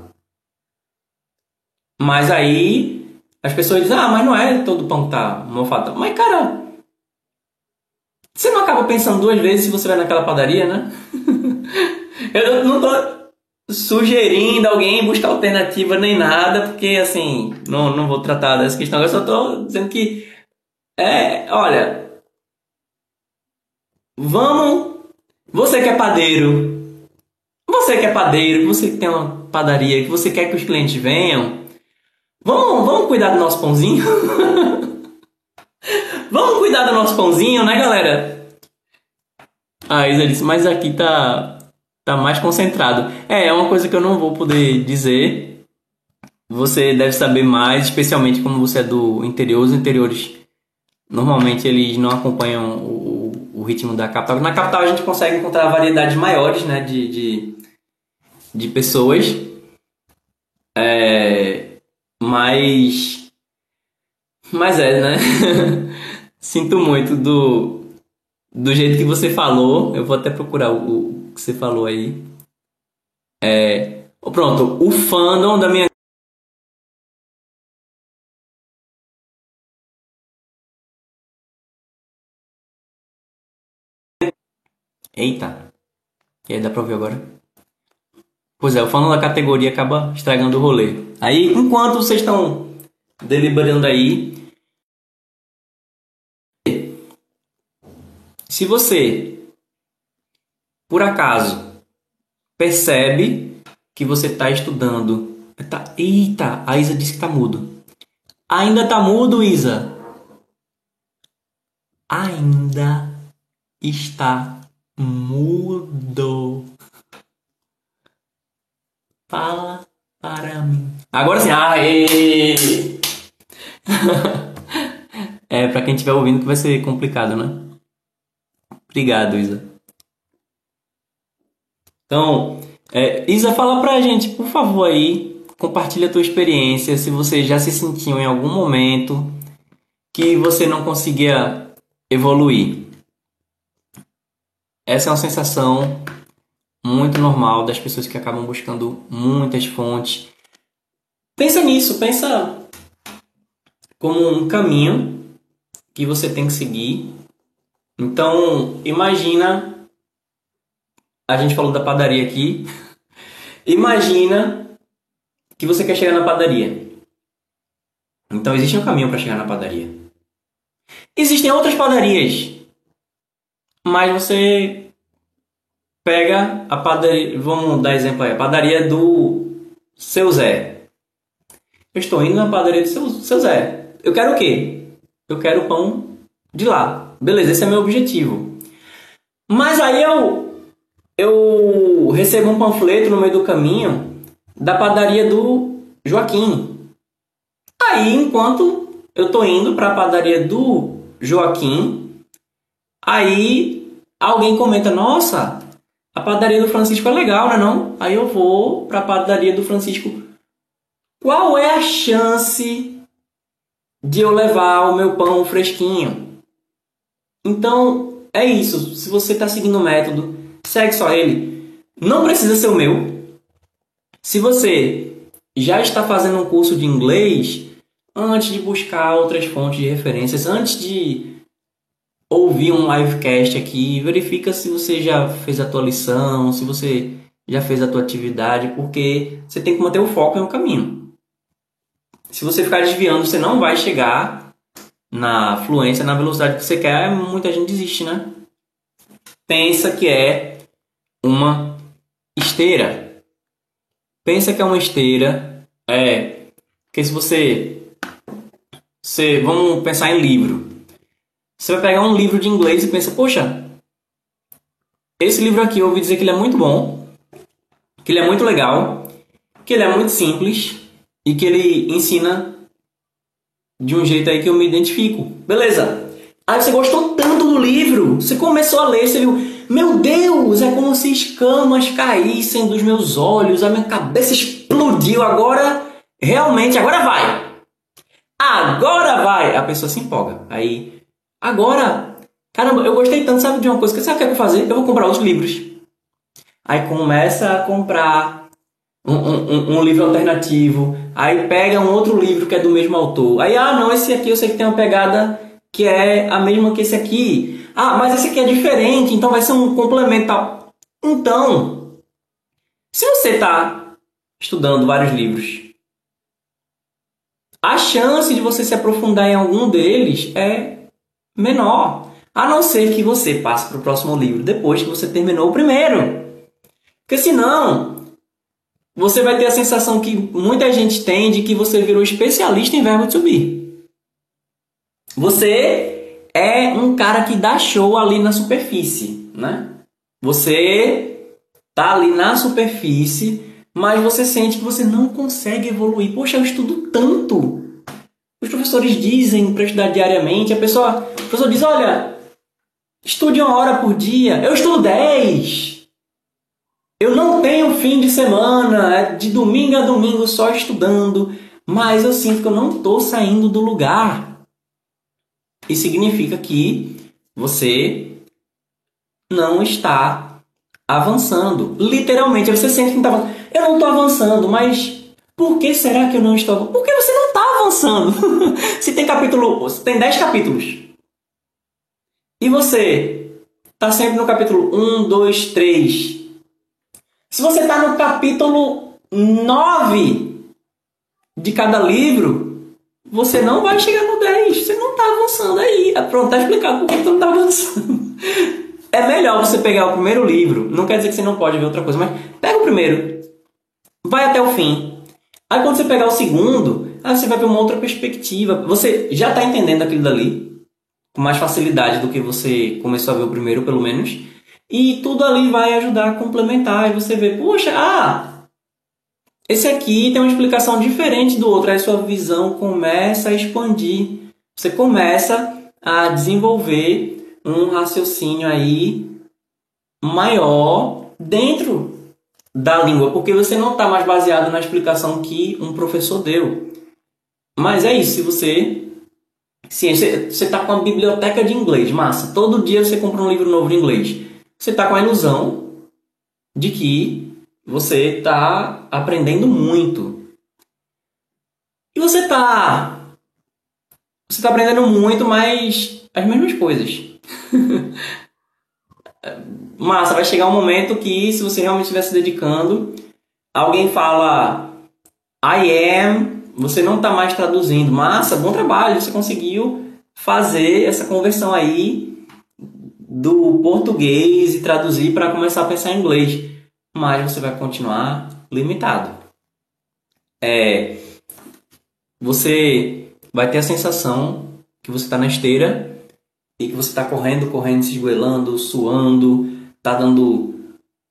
Mas aí, as pessoas dizem, ah, mas não é todo pão que tá mofado. Mas, cara, você não acaba pensando duas vezes se você vai naquela padaria, né? Eu não tô sugerindo alguém buscar alternativa nem nada, porque assim, não, não vou tratar dessa questão, eu só estou dizendo que é, olha, vamos, você que é padeiro, você que é padeiro, você que tem uma padaria, que você quer que os clientes venham, vamos, vamos cuidar do nosso pãozinho? vamos cuidar do nosso pãozinho, né, galera? A Isa disse, mas aqui tá tá mais concentrado. É, é uma coisa que eu não vou poder dizer. Você deve saber mais, especialmente como você é do interior. Os interiores normalmente eles não acompanham o, o ritmo da capital. Na capital a gente consegue encontrar variedades maiores, né, de, de, de pessoas. É, mas mas é, né? Sinto muito do do jeito que você falou. Eu vou até procurar o, que você falou aí. É, pronto, o fandom da minha Eita. E aí, dá pra ouvir agora? Pois é, o fandom da categoria acaba estragando o rolê. Aí, enquanto vocês estão deliberando aí. Se você, por acaso, percebe que você está estudando. Tá, eita, a Isa disse que está mudo. Ainda está mudo, Isa? Ainda está mudo. Fala para mim. Agora sim, aê! é, pra quem estiver ouvindo que vai ser complicado, né? Obrigado, Isa. Então, é, Isa, fala pra gente, por favor, aí, compartilha a tua experiência, se você já se sentiu em algum momento que você não conseguia evoluir. Essa é uma sensação muito normal das pessoas que acabam buscando muitas fontes. Pensa nisso, pensa como um caminho que você tem que seguir. Então, imagina a gente falou da padaria aqui. imagina que você quer chegar na padaria. Então existe um caminho para chegar na padaria. Existem outras padarias, mas você pega a padaria, vamos dar exemplo aí, a padaria do seu Zé. Eu estou indo na padaria do seu, seu Zé. Eu quero o quê? Eu quero o pão de lá. Beleza, esse é meu objetivo. Mas aí eu, eu recebo um panfleto no meio do caminho da padaria do Joaquim. Aí, enquanto eu estou indo para a padaria do Joaquim, aí alguém comenta: Nossa, a padaria do Francisco é legal, né? Não? Aí eu vou para a padaria do Francisco. Qual é a chance de eu levar o meu pão fresquinho? Então, é isso. Se você está seguindo o método, segue só ele. Não precisa ser o meu. Se você já está fazendo um curso de inglês, antes de buscar outras fontes de referências, antes de ouvir um livecast aqui, verifica se você já fez a tua lição, se você já fez a tua atividade, porque você tem que manter o foco em um caminho. Se você ficar desviando, você não vai chegar na fluência, na velocidade que você quer, muita gente desiste, né? Pensa que é uma esteira. Pensa que é uma esteira, é, porque se você, você vamos pensar em livro. Você vai pegar um livro de inglês e pensa, poxa, esse livro aqui eu ouvi dizer que ele é muito bom, que ele é muito legal, que ele é muito simples e que ele ensina de um jeito aí que eu me identifico. Beleza. Aí você gostou tanto do livro, você começou a ler, você viu, meu Deus, é como se escamas caíssem dos meus olhos, a minha cabeça explodiu, agora realmente, agora vai. Agora vai. A pessoa se empolga. Aí Agora, caramba, eu gostei tanto, sabe de uma coisa que sabe o que eu fazer? Eu vou comprar outros livros. Aí começa a comprar um, um, um, livro alternativo, aí pega um outro livro que é do mesmo autor. Aí, ah, não, esse aqui eu sei que tem uma pegada que é a mesma que esse aqui. Ah, mas esse aqui é diferente, então vai ser um complementar. Então, se você está estudando vários livros, a chance de você se aprofundar em algum deles é menor. A não ser que você passe para o próximo livro depois que você terminou o primeiro. Porque senão, você vai ter a sensação que muita gente tem de que você virou especialista em verbo to be. Você é um cara que dá show ali na superfície, né? Você tá ali na superfície, mas você sente que você não consegue evoluir. Poxa, eu estudo tanto. Os professores dizem para estudar diariamente, a pessoa professor diz: olha, estude uma hora por dia. Eu estudo 10. Eu não tenho fim de semana, é de domingo a domingo só estudando, mas eu sinto que eu não estou saindo do lugar. Isso significa que você não está avançando. Literalmente, você sente que não está avançando. Eu não estou avançando, mas por que será que eu não estou não está avançando. se tem capítulo, se tem 10 capítulos e você está sempre no capítulo 1, 2, 3. Se você está no capítulo 9 de cada livro, você não vai chegar no 10. Você não está avançando aí. É pronto, tá explicado por que você não está avançando. É melhor você pegar o primeiro livro. Não quer dizer que você não pode ver outra coisa, mas pega o primeiro. Vai até o fim. Aí quando você pegar o segundo, aí você vai ver uma outra perspectiva. Você já está entendendo aquilo dali com mais facilidade do que você começou a ver o primeiro, pelo menos. E tudo ali vai ajudar a complementar. E você vê, poxa, ah, esse aqui tem uma explicação diferente do outro. Aí sua visão começa a expandir. Você começa a desenvolver um raciocínio aí maior dentro da língua, porque você não está mais baseado na explicação que um professor deu. Mas é isso, se você Sim, você está com a biblioteca de inglês, massa. Todo dia você compra um livro novo de inglês. Você está com a ilusão de que você está aprendendo muito. E você está. Você está aprendendo muito, mas as mesmas coisas. massa, vai chegar um momento que, se você realmente estiver se dedicando, alguém fala I am você não está mais traduzindo. Massa, bom trabalho, você conseguiu fazer essa conversão aí do português e traduzir para começar a pensar em inglês. Mas você vai continuar limitado. É, você vai ter a sensação que você está na esteira e que você está correndo, correndo, se esgoelando, suando, está dando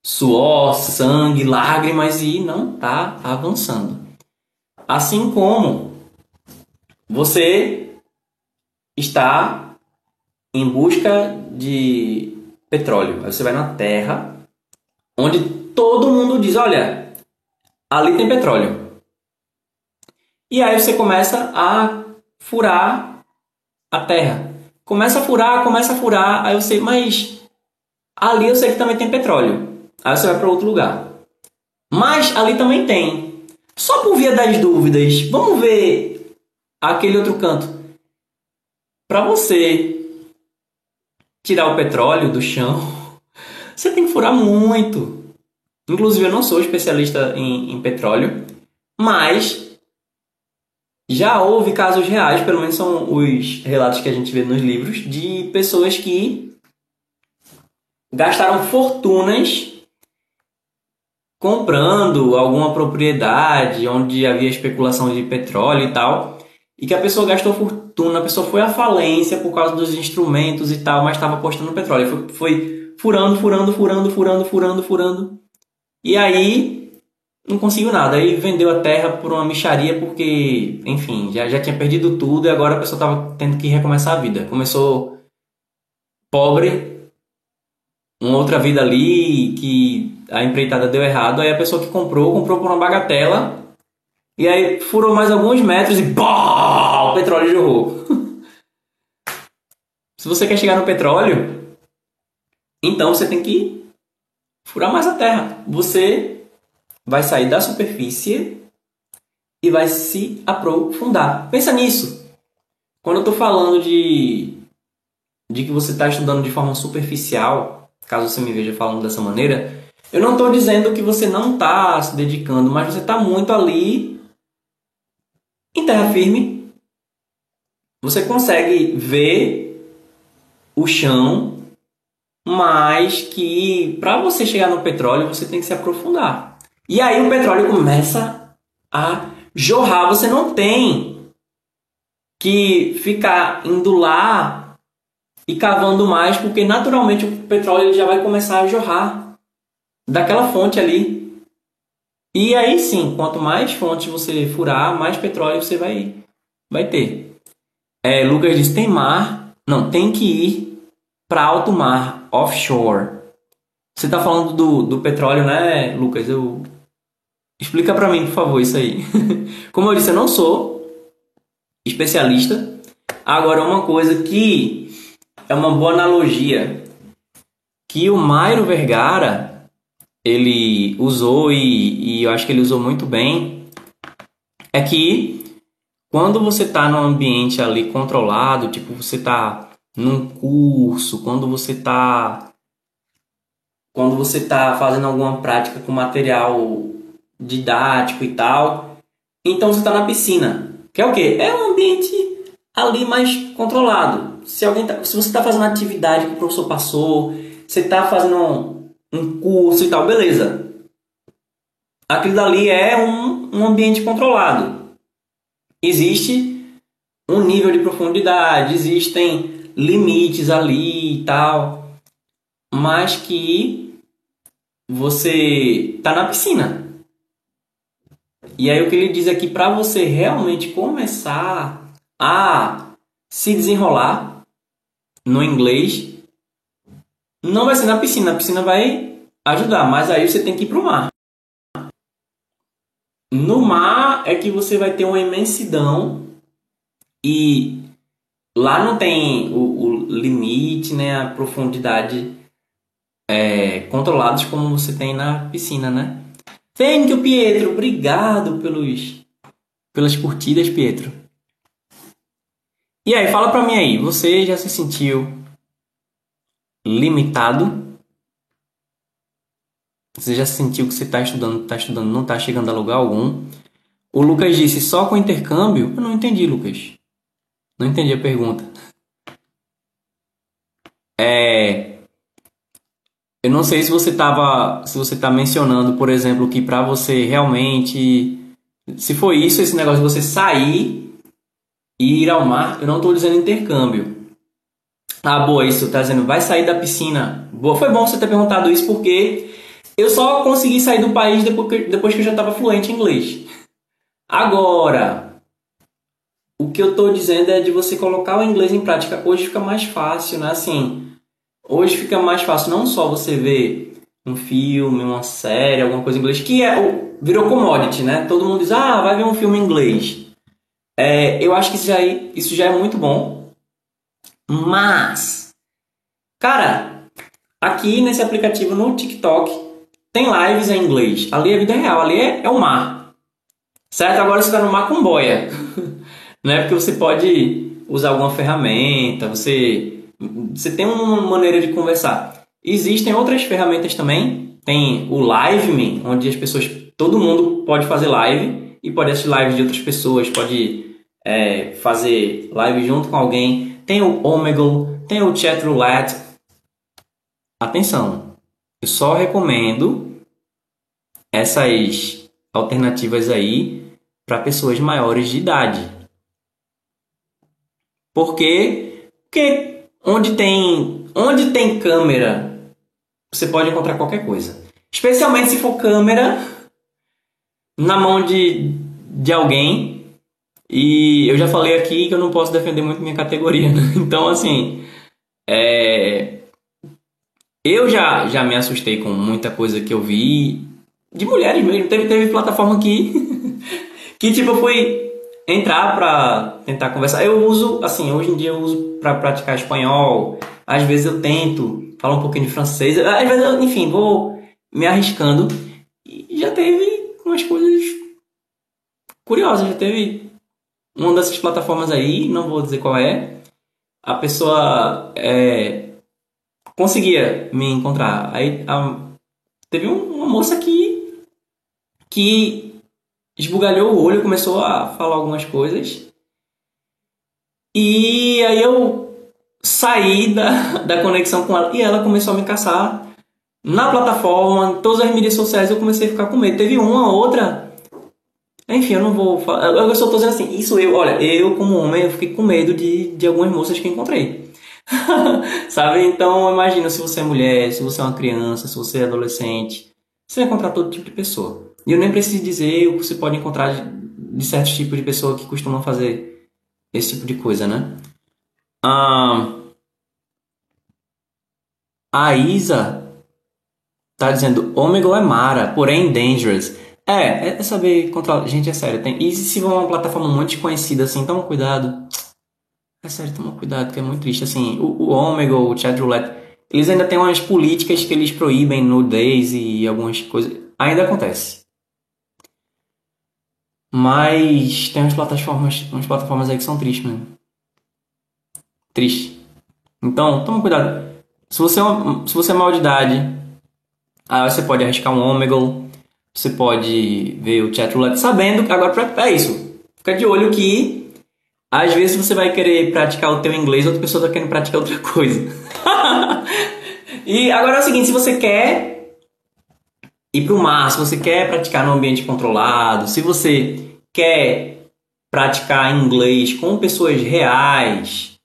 suor, sangue, lágrimas e não está avançando. Assim como você está em busca de petróleo. Aí você vai na terra onde todo mundo diz: olha, ali tem petróleo. E aí você começa a furar a terra. Começa a furar, começa a furar. Aí você, mas ali eu sei que também tem petróleo. Aí você vai para outro lugar. Mas ali também tem. Só por via das dúvidas, vamos ver aquele outro canto. Para você tirar o petróleo do chão, você tem que furar muito. Inclusive, eu não sou especialista em, em petróleo, mas já houve casos reais, pelo menos são os relatos que a gente vê nos livros, de pessoas que gastaram fortunas comprando alguma propriedade onde havia especulação de petróleo e tal, e que a pessoa gastou fortuna, a pessoa foi à falência por causa dos instrumentos e tal, mas estava apostando no petróleo. Foi, foi furando, furando, furando, furando, furando, furando. E aí não conseguiu nada. Aí vendeu a terra por uma micharia porque, enfim, já, já tinha perdido tudo e agora a pessoa estava tendo que recomeçar a vida. Começou pobre, uma outra vida ali que a empreitada deu errado, aí a pessoa que comprou, comprou por uma bagatela, e aí furou mais alguns metros e BOM! O petróleo jorrou. Se você quer chegar no petróleo, então você tem que furar mais a terra. Você vai sair da superfície e vai se aprofundar. Pensa nisso. Quando eu estou falando de, de que você está estudando de forma superficial, caso você me veja falando dessa maneira, eu não estou dizendo que você não está se dedicando, mas você está muito ali em terra firme. Você consegue ver o chão, mas que para você chegar no petróleo você tem que se aprofundar. E aí o petróleo começa a jorrar. Você não tem que ficar indo lá e cavando mais, porque naturalmente o petróleo já vai começar a jorrar daquela fonte ali. E aí sim, quanto mais fontes você furar, mais petróleo você vai, vai ter. É, Lucas diz: tem mar, não, tem que ir para alto mar, offshore. Você está falando do, do petróleo, né, Lucas? Eu... Explica para mim, por favor, isso aí. Como eu disse, eu não sou especialista. Agora, uma coisa que é uma boa analogia que o Mairo Vergara ele usou e, e eu acho que ele usou muito bem é que quando você está num ambiente ali controlado, tipo você está num curso, quando você está quando você está fazendo alguma prática com material didático e tal, então você está na piscina. Que é o quê? É um ambiente ali mais controlado. Se alguém tá, se você está fazendo atividade que o professor passou, você está fazendo um, um, curso e tal, beleza. Aquilo dali é um, um ambiente controlado. Existe um nível de profundidade, existem limites ali e tal, mas que você está na piscina. E aí o que ele diz aqui para você realmente começar a se desenrolar no inglês, não vai ser na piscina, a piscina vai ajudar, mas aí você tem que ir para o mar. No mar é que você vai ter uma imensidão e lá não tem o, o limite, né, a profundidade é, controlados como você tem na piscina, né? Thank you, Pietro. Obrigado pelos, pelas curtidas, Pietro. E aí, fala pra mim aí, você já se sentiu limitado? Você já sentiu que você está estudando, está estudando, não está chegando a lugar algum? O Lucas disse só com intercâmbio? Eu não entendi, Lucas. Não entendi a pergunta. É, eu não sei se você tava, se você está mencionando, por exemplo, que para você realmente, se foi isso, esse negócio de você sair e ir ao mar, eu não estou dizendo intercâmbio. Ah, boa, isso está dizendo, vai sair da piscina. Boa, foi bom você ter perguntado isso porque eu só consegui sair do país depois que, depois que eu já estava fluente em inglês. Agora, o que eu estou dizendo é de você colocar o inglês em prática. Hoje fica mais fácil, né? Assim, Hoje fica mais fácil não só você ver um filme, uma série, alguma coisa em inglês, que é, virou commodity, né? Todo mundo diz, ah, vai ver um filme em inglês. É, eu acho que isso já, é, isso já é muito bom. Mas, cara, aqui nesse aplicativo no TikTok tem lives em inglês. Ali é vida real, ali é, é o mar. Certo? Agora você está no mar com boia. né? Porque você pode usar alguma ferramenta, você você tem uma maneira de conversar. Existem outras ferramentas também. Tem o LiveMe, onde as pessoas, todo mundo pode fazer live e pode assistir lives de outras pessoas, pode é, fazer live junto com alguém. Tem o Omegle, tem o Chatroulette. Atenção, eu só recomendo essas alternativas aí para pessoas maiores de idade. Por quê? Porque Onde tem, onde tem câmera, você pode encontrar qualquer coisa. Especialmente se for câmera na mão de, de alguém. E eu já falei aqui que eu não posso defender muito minha categoria. Né? Então, assim, é, eu já, já me assustei com muita coisa que eu vi de mulheres mesmo. Teve, teve plataforma que, que tipo, eu fui entrar para tentar conversar. Eu uso, assim, hoje em dia eu uso para praticar espanhol. Às vezes eu tento falar um pouquinho de francês. Às vezes eu, enfim, vou me arriscando. E já teve umas coisas curiosas. Já teve uma dessas plataformas aí, não vou dizer qual é. A pessoa é, conseguia me encontrar. Aí a, teve uma moça que, que esbugalhou o olho, começou a falar algumas coisas. E aí eu saí da, da conexão com ela e ela começou a me caçar na plataforma, todas as mídias sociais. Eu comecei a ficar com medo. Teve uma outra. Enfim, eu não vou falar. Eu só tô dizendo assim, isso eu, olha, eu como homem, eu fiquei com medo de, de algumas moças que encontrei. Sabe? Então, imagina se você é mulher, se você é uma criança, se você é adolescente, você vai encontrar todo tipo de pessoa. E eu nem preciso dizer o que você pode encontrar de, de certos tipos de pessoa que costumam fazer esse tipo de coisa, né? Ah, a Isa tá dizendo Omegle é Mara, porém dangerous. É, é saber controlar. Gente, é sério. Tem... E se for uma plataforma muito desconhecida assim, toma cuidado. É sério, toma cuidado, que é muito triste. Assim, o, o Omegle, o Chat Roulette, eles ainda têm umas políticas que eles proíbem nudez e algumas coisas. Ainda acontece. Mas tem umas plataformas, umas plataformas aí que são tristes, mano. Triste. Então, toma cuidado. Se você é, uma, se você é maior de idade, aí você pode arriscar um Omegle, você pode ver o chat roulette, sabendo agora é isso. Fica de olho que às vezes você vai querer praticar o teu inglês, outra pessoa está querendo praticar outra coisa. e agora é o seguinte, se você quer ir para o mar, se você quer praticar num ambiente controlado, se você quer praticar inglês com pessoas reais,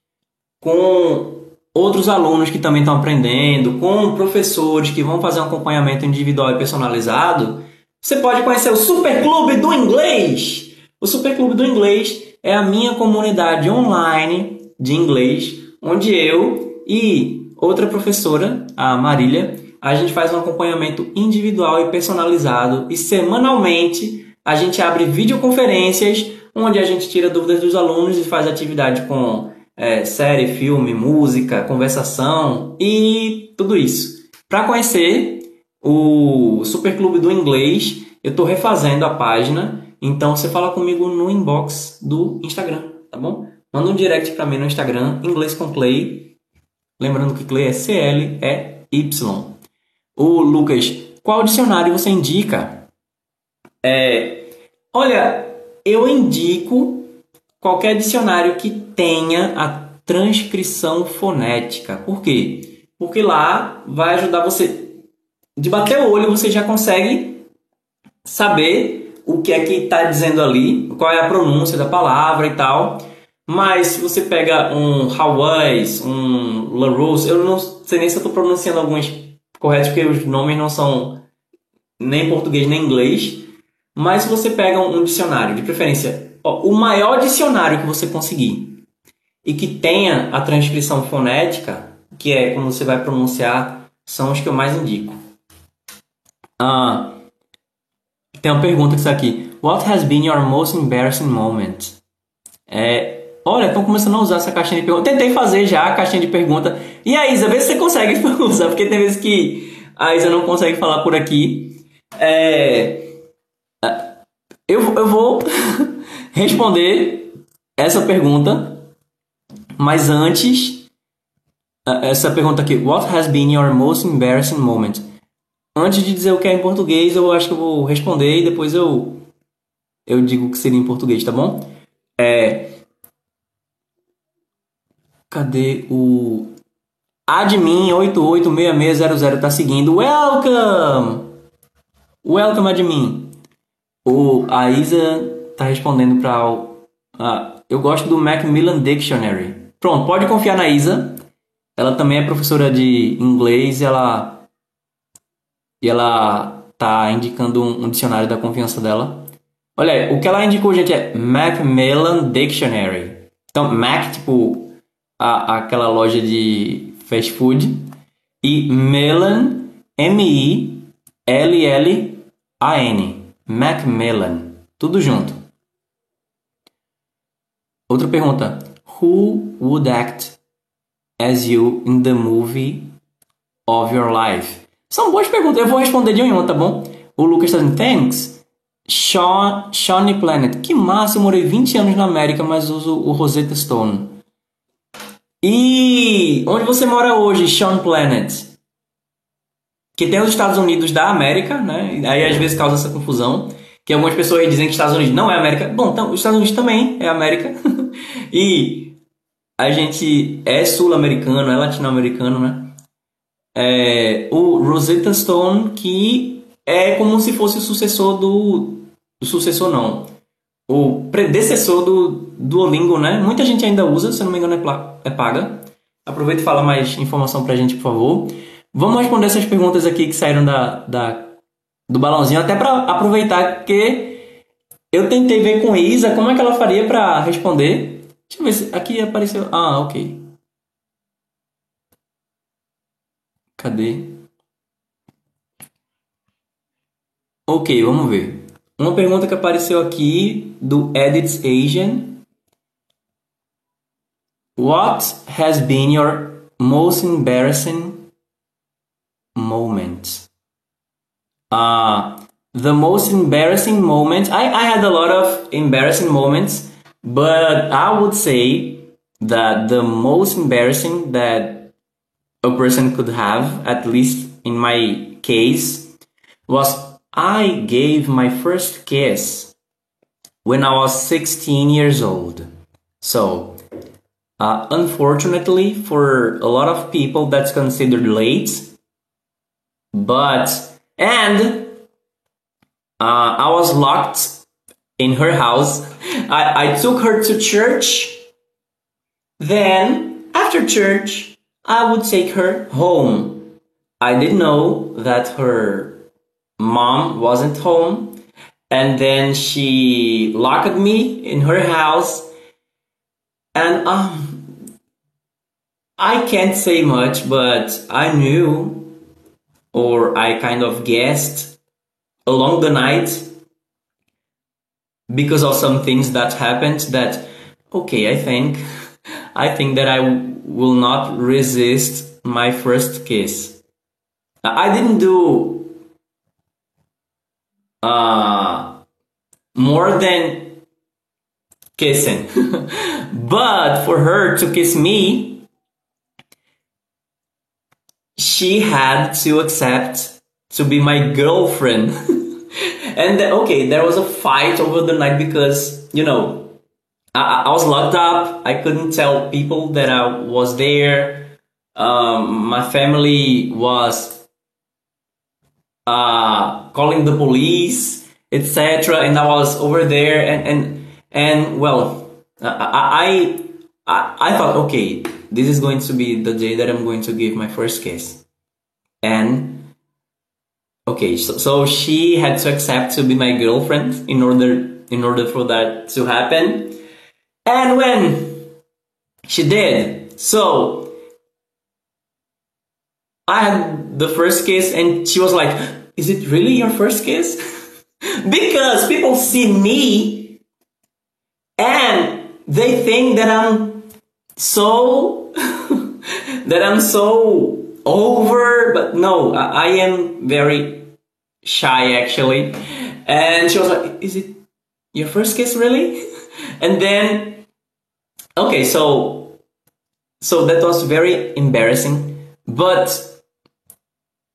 com outros alunos que também estão aprendendo, com professores que vão fazer um acompanhamento individual e personalizado, você pode conhecer o Super Clube do Inglês. O Super Clube do Inglês é a minha comunidade online de inglês, onde eu e outra professora, a Marília, a gente faz um acompanhamento individual e personalizado e semanalmente a gente abre videoconferências onde a gente tira dúvidas dos alunos e faz atividade com é, série, filme, música, conversação e tudo isso. Para conhecer o Super Clube do Inglês, eu estou refazendo a página, então você fala comigo no inbox do Instagram, tá bom? Manda um direct para mim no Instagram, inglês com Clay. Lembrando que Clay é C-L-E-Y. O Lucas, qual dicionário você indica? É, olha, eu indico qualquer dicionário que tenha a transcrição fonética. Por quê? Porque lá vai ajudar você. De bater o olho, você já consegue saber o que é que está dizendo ali, qual é a pronúncia da palavra e tal. Mas se você pega um Hawaii, um LaRose, eu não sei nem se eu estou pronunciando alguns corretos, porque os nomes não são nem português nem inglês. Mas se você pega um dicionário, de preferência, ó, o maior dicionário que você conseguir e que tenha a transcrição fonética, que é como você vai pronunciar, são os que eu mais indico. Ah, tem uma pergunta que está aqui. What has been your most embarrassing moment? É, olha, estão começando a usar essa caixinha de pergunta. Tentei fazer já a caixinha de pergunta. E a Isa, vê se você consegue usar, porque tem vezes que a Isa não consegue falar por aqui. É, eu, eu vou responder essa pergunta, mas antes, essa pergunta aqui: What has been your most embarrassing moment? Antes de dizer o que é em português, eu acho que eu vou responder e depois eu, eu digo o que seria em português, tá bom? É. Cadê o. Admin886600 tá seguindo. Welcome! Welcome, Admin! O, a Isa tá respondendo para o. eu gosto do Macmillan Dictionary. Pronto, pode confiar na Isa. Ela também é professora de inglês ela. E ela tá indicando um, dicionário da confiança dela. Olha, o que ela indicou, gente, é Macmillan Dictionary. Então, Mac, tipo, a, aquela loja de fast food. E Melon, M-I-L-L-A-N. Macmillan. Tudo junto. Outra pergunta. Who would act as you in the movie of your life? São boas perguntas. Eu vou responder de um em um, tá bom? O Lucas está dizendo, thanks. Shawnee Planet. Que massa, eu morei 20 anos na América, mas uso o Rosetta Stone. E onde você mora hoje, Sean Planet? que tem os Estados Unidos da América, né? Aí às vezes causa essa confusão, que algumas pessoas dizem que os Estados Unidos não é América. Bom, então os Estados Unidos também é América. e a gente é sul-americano, é latino-americano, né? É, o Rosetta Stone, que é como se fosse o sucessor do, do sucessor não, o predecessor do Duolingo, né? Muita gente ainda usa, se não me engano é, é paga. Aproveita e fala mais informação pra gente, por favor. Vamos responder essas perguntas aqui que saíram da, da do balãozinho, até para aproveitar que eu tentei ver com Isa como é que ela faria para responder. Deixa eu ver se aqui apareceu. Ah, ok. Cadê? Ok, vamos ver. Uma pergunta que apareceu aqui do Edits Asian. What has been your most embarrassing moment. Uh, the most embarrassing moment, I, I had a lot of embarrassing moments, but I would say that the most embarrassing that a person could have, at least in my case, was I gave my first kiss when I was 16 years old. So, uh, unfortunately, for a lot of people, that's considered late. But, and uh, I was locked in her house. I, I took her to church. Then, after church, I would take her home. I didn't know that her mom wasn't home. And then she locked me in her house. And um, I can't say much, but I knew or I kind of guessed along the night because of some things that happened that okay i think i think that i will not resist my first kiss. I didn't do uh, more than kissing. But for her to kiss me she had to accept to be my girlfriend. And okay, there was a fight over the night because you know I, I was locked up. I couldn't tell people that I was there. Um, my family was uh, calling the police, etc. And I was over there, and and and well, I, I I thought, okay, this is going to be the day that I'm going to give my first kiss, and okay so, so she had to accept to be my girlfriend in order in order for that to happen and when she did so i had the first kiss and she was like is it really your first kiss because people see me and they think that i'm so that i'm so over, but no, I, I am very shy actually. And she was like, Is it your first kiss really? and then, okay, so, so that was very embarrassing, but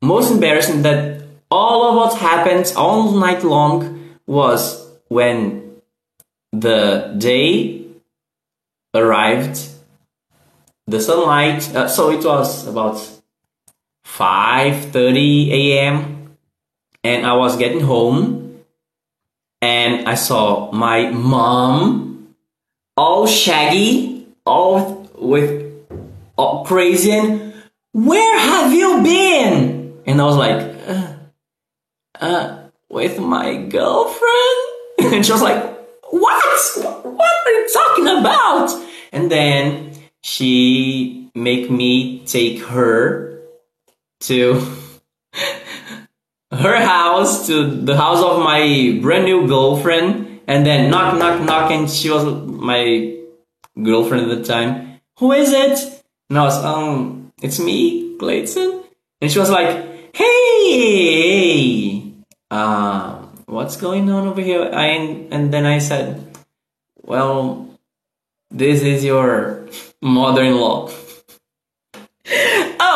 most embarrassing that all of what happened all night long was when the day arrived the sunlight uh, so it was about 5:30 a.m. and I was getting home and I saw my mom all shaggy, all with all crazy and where have you been? And I was like, uh, uh with my girlfriend? and she was like, what? What are you talking about? And then she make me take her to her house to the house of my brand new girlfriend and then knock knock knock and she was my girlfriend at the time. Who is it? And i was um it's me clayton. And she was like hey uh, what's going on over here? I, and then i said well this is your mother-in-law.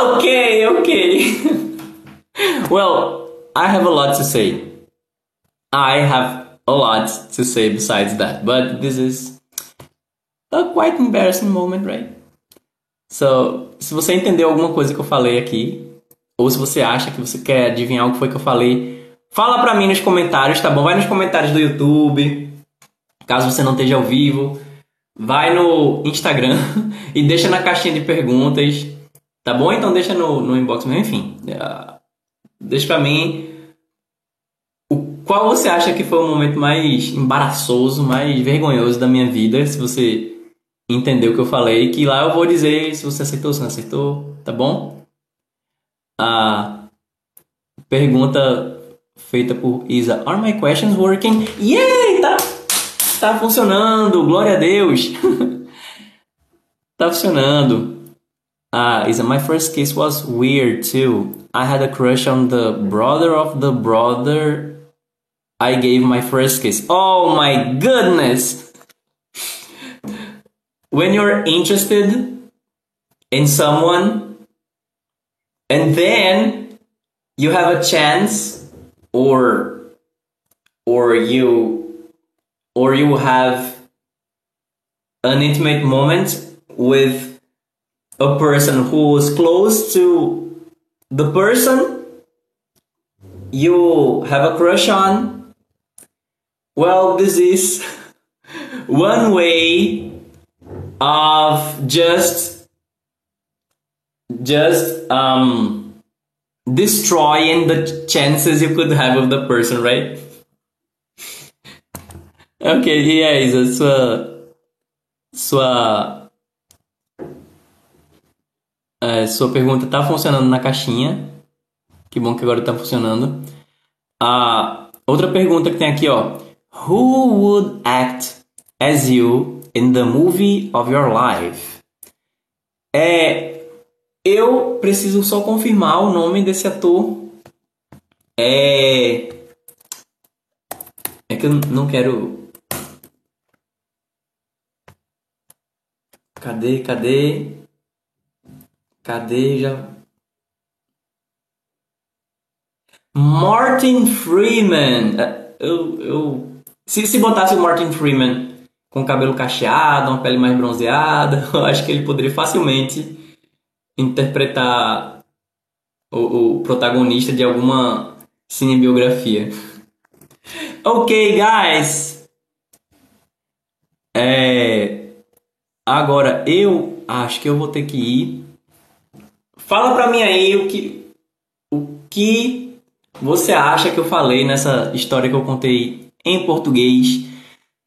Okay, okay. well, I have a lot to say. I have a lot to say besides that, but this is a quite embarrassing moment, right? So, se você entendeu alguma coisa que eu falei aqui, ou se você acha que você quer adivinhar o que foi que eu falei, fala pra mim nos comentários, tá bom? Vai nos comentários do YouTube, caso você não esteja ao vivo. Vai no Instagram e deixa na caixinha de perguntas Tá bom? Então deixa no, no inbox mesmo. Enfim, uh, deixa pra mim o, qual você acha que foi o momento mais embaraçoso, mais vergonhoso da minha vida. Se você entendeu o que eu falei, que lá eu vou dizer se você acertou, se não acertou, tá bom? A pergunta feita por Isa: Are my questions working? Yay! Tá, tá funcionando, glória a Deus! tá funcionando. Ah, is my first kiss was weird too. I had a crush on the brother of the brother I gave my first kiss. Oh my goodness! When you're interested in someone and then you have a chance or or you or you have an intimate moment with a person who is close to the person you have a crush on, well, this is one way of just just um destroying the chances you could have of the person, right? ok, e é isso, sua sua é, sua pergunta tá funcionando na caixinha. Que bom que agora tá funcionando. A outra pergunta que tem aqui, ó. Who would act as you in the movie of your life? É, eu preciso só confirmar o nome desse ator. É, é que eu não quero. Cadê? Cadê? Cadê já? Martin Freeman. É, eu, eu se, se botasse o Martin Freeman com cabelo cacheado, uma pele mais bronzeada, eu acho que ele poderia facilmente interpretar o, o protagonista de alguma cinebiografia. ok, guys. É, agora eu acho que eu vou ter que ir. Fala pra mim aí o que, o que você acha que eu falei nessa história que eu contei em português.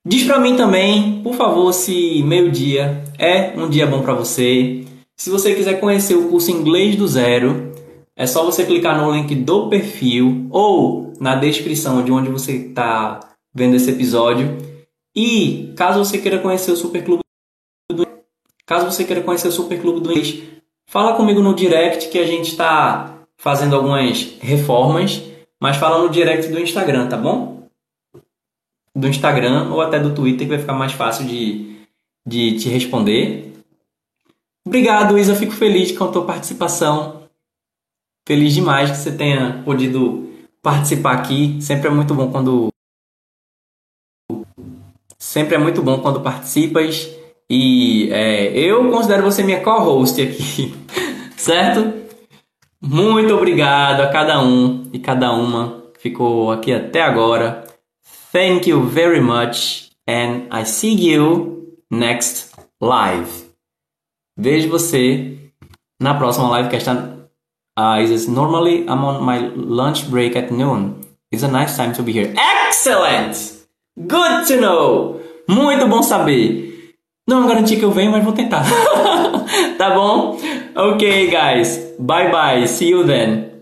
Diz pra mim também, por favor, se meio-dia é um dia bom para você. Se você quiser conhecer o curso Inglês do Zero, é só você clicar no link do perfil ou na descrição de onde você está vendo esse episódio. E caso você queira conhecer o Super Clube do caso você queira conhecer o Super Clube do Inglês, fala comigo no direct que a gente está fazendo algumas reformas, mas fala no direct do Instagram, tá bom? Do Instagram ou até do Twitter que vai ficar mais fácil de, de te responder. Obrigado, Isa. Fico feliz com a tua participação. Feliz demais que você tenha podido participar aqui. Sempre é muito bom quando. Sempre é muito bom quando participas. E é, eu considero você minha co-host aqui, certo? Muito obrigado a cada um e cada uma que ficou aqui até agora. Thank you very much and I see you next live. Vejo você na próxima live que está. Uh, is normally I'm on my lunch break at noon. It's a nice time to be here. Excellent! Good to know! Muito bom saber. Não garanti que eu venho, mas vou tentar. tá bom? Ok, guys. Bye bye. See you then.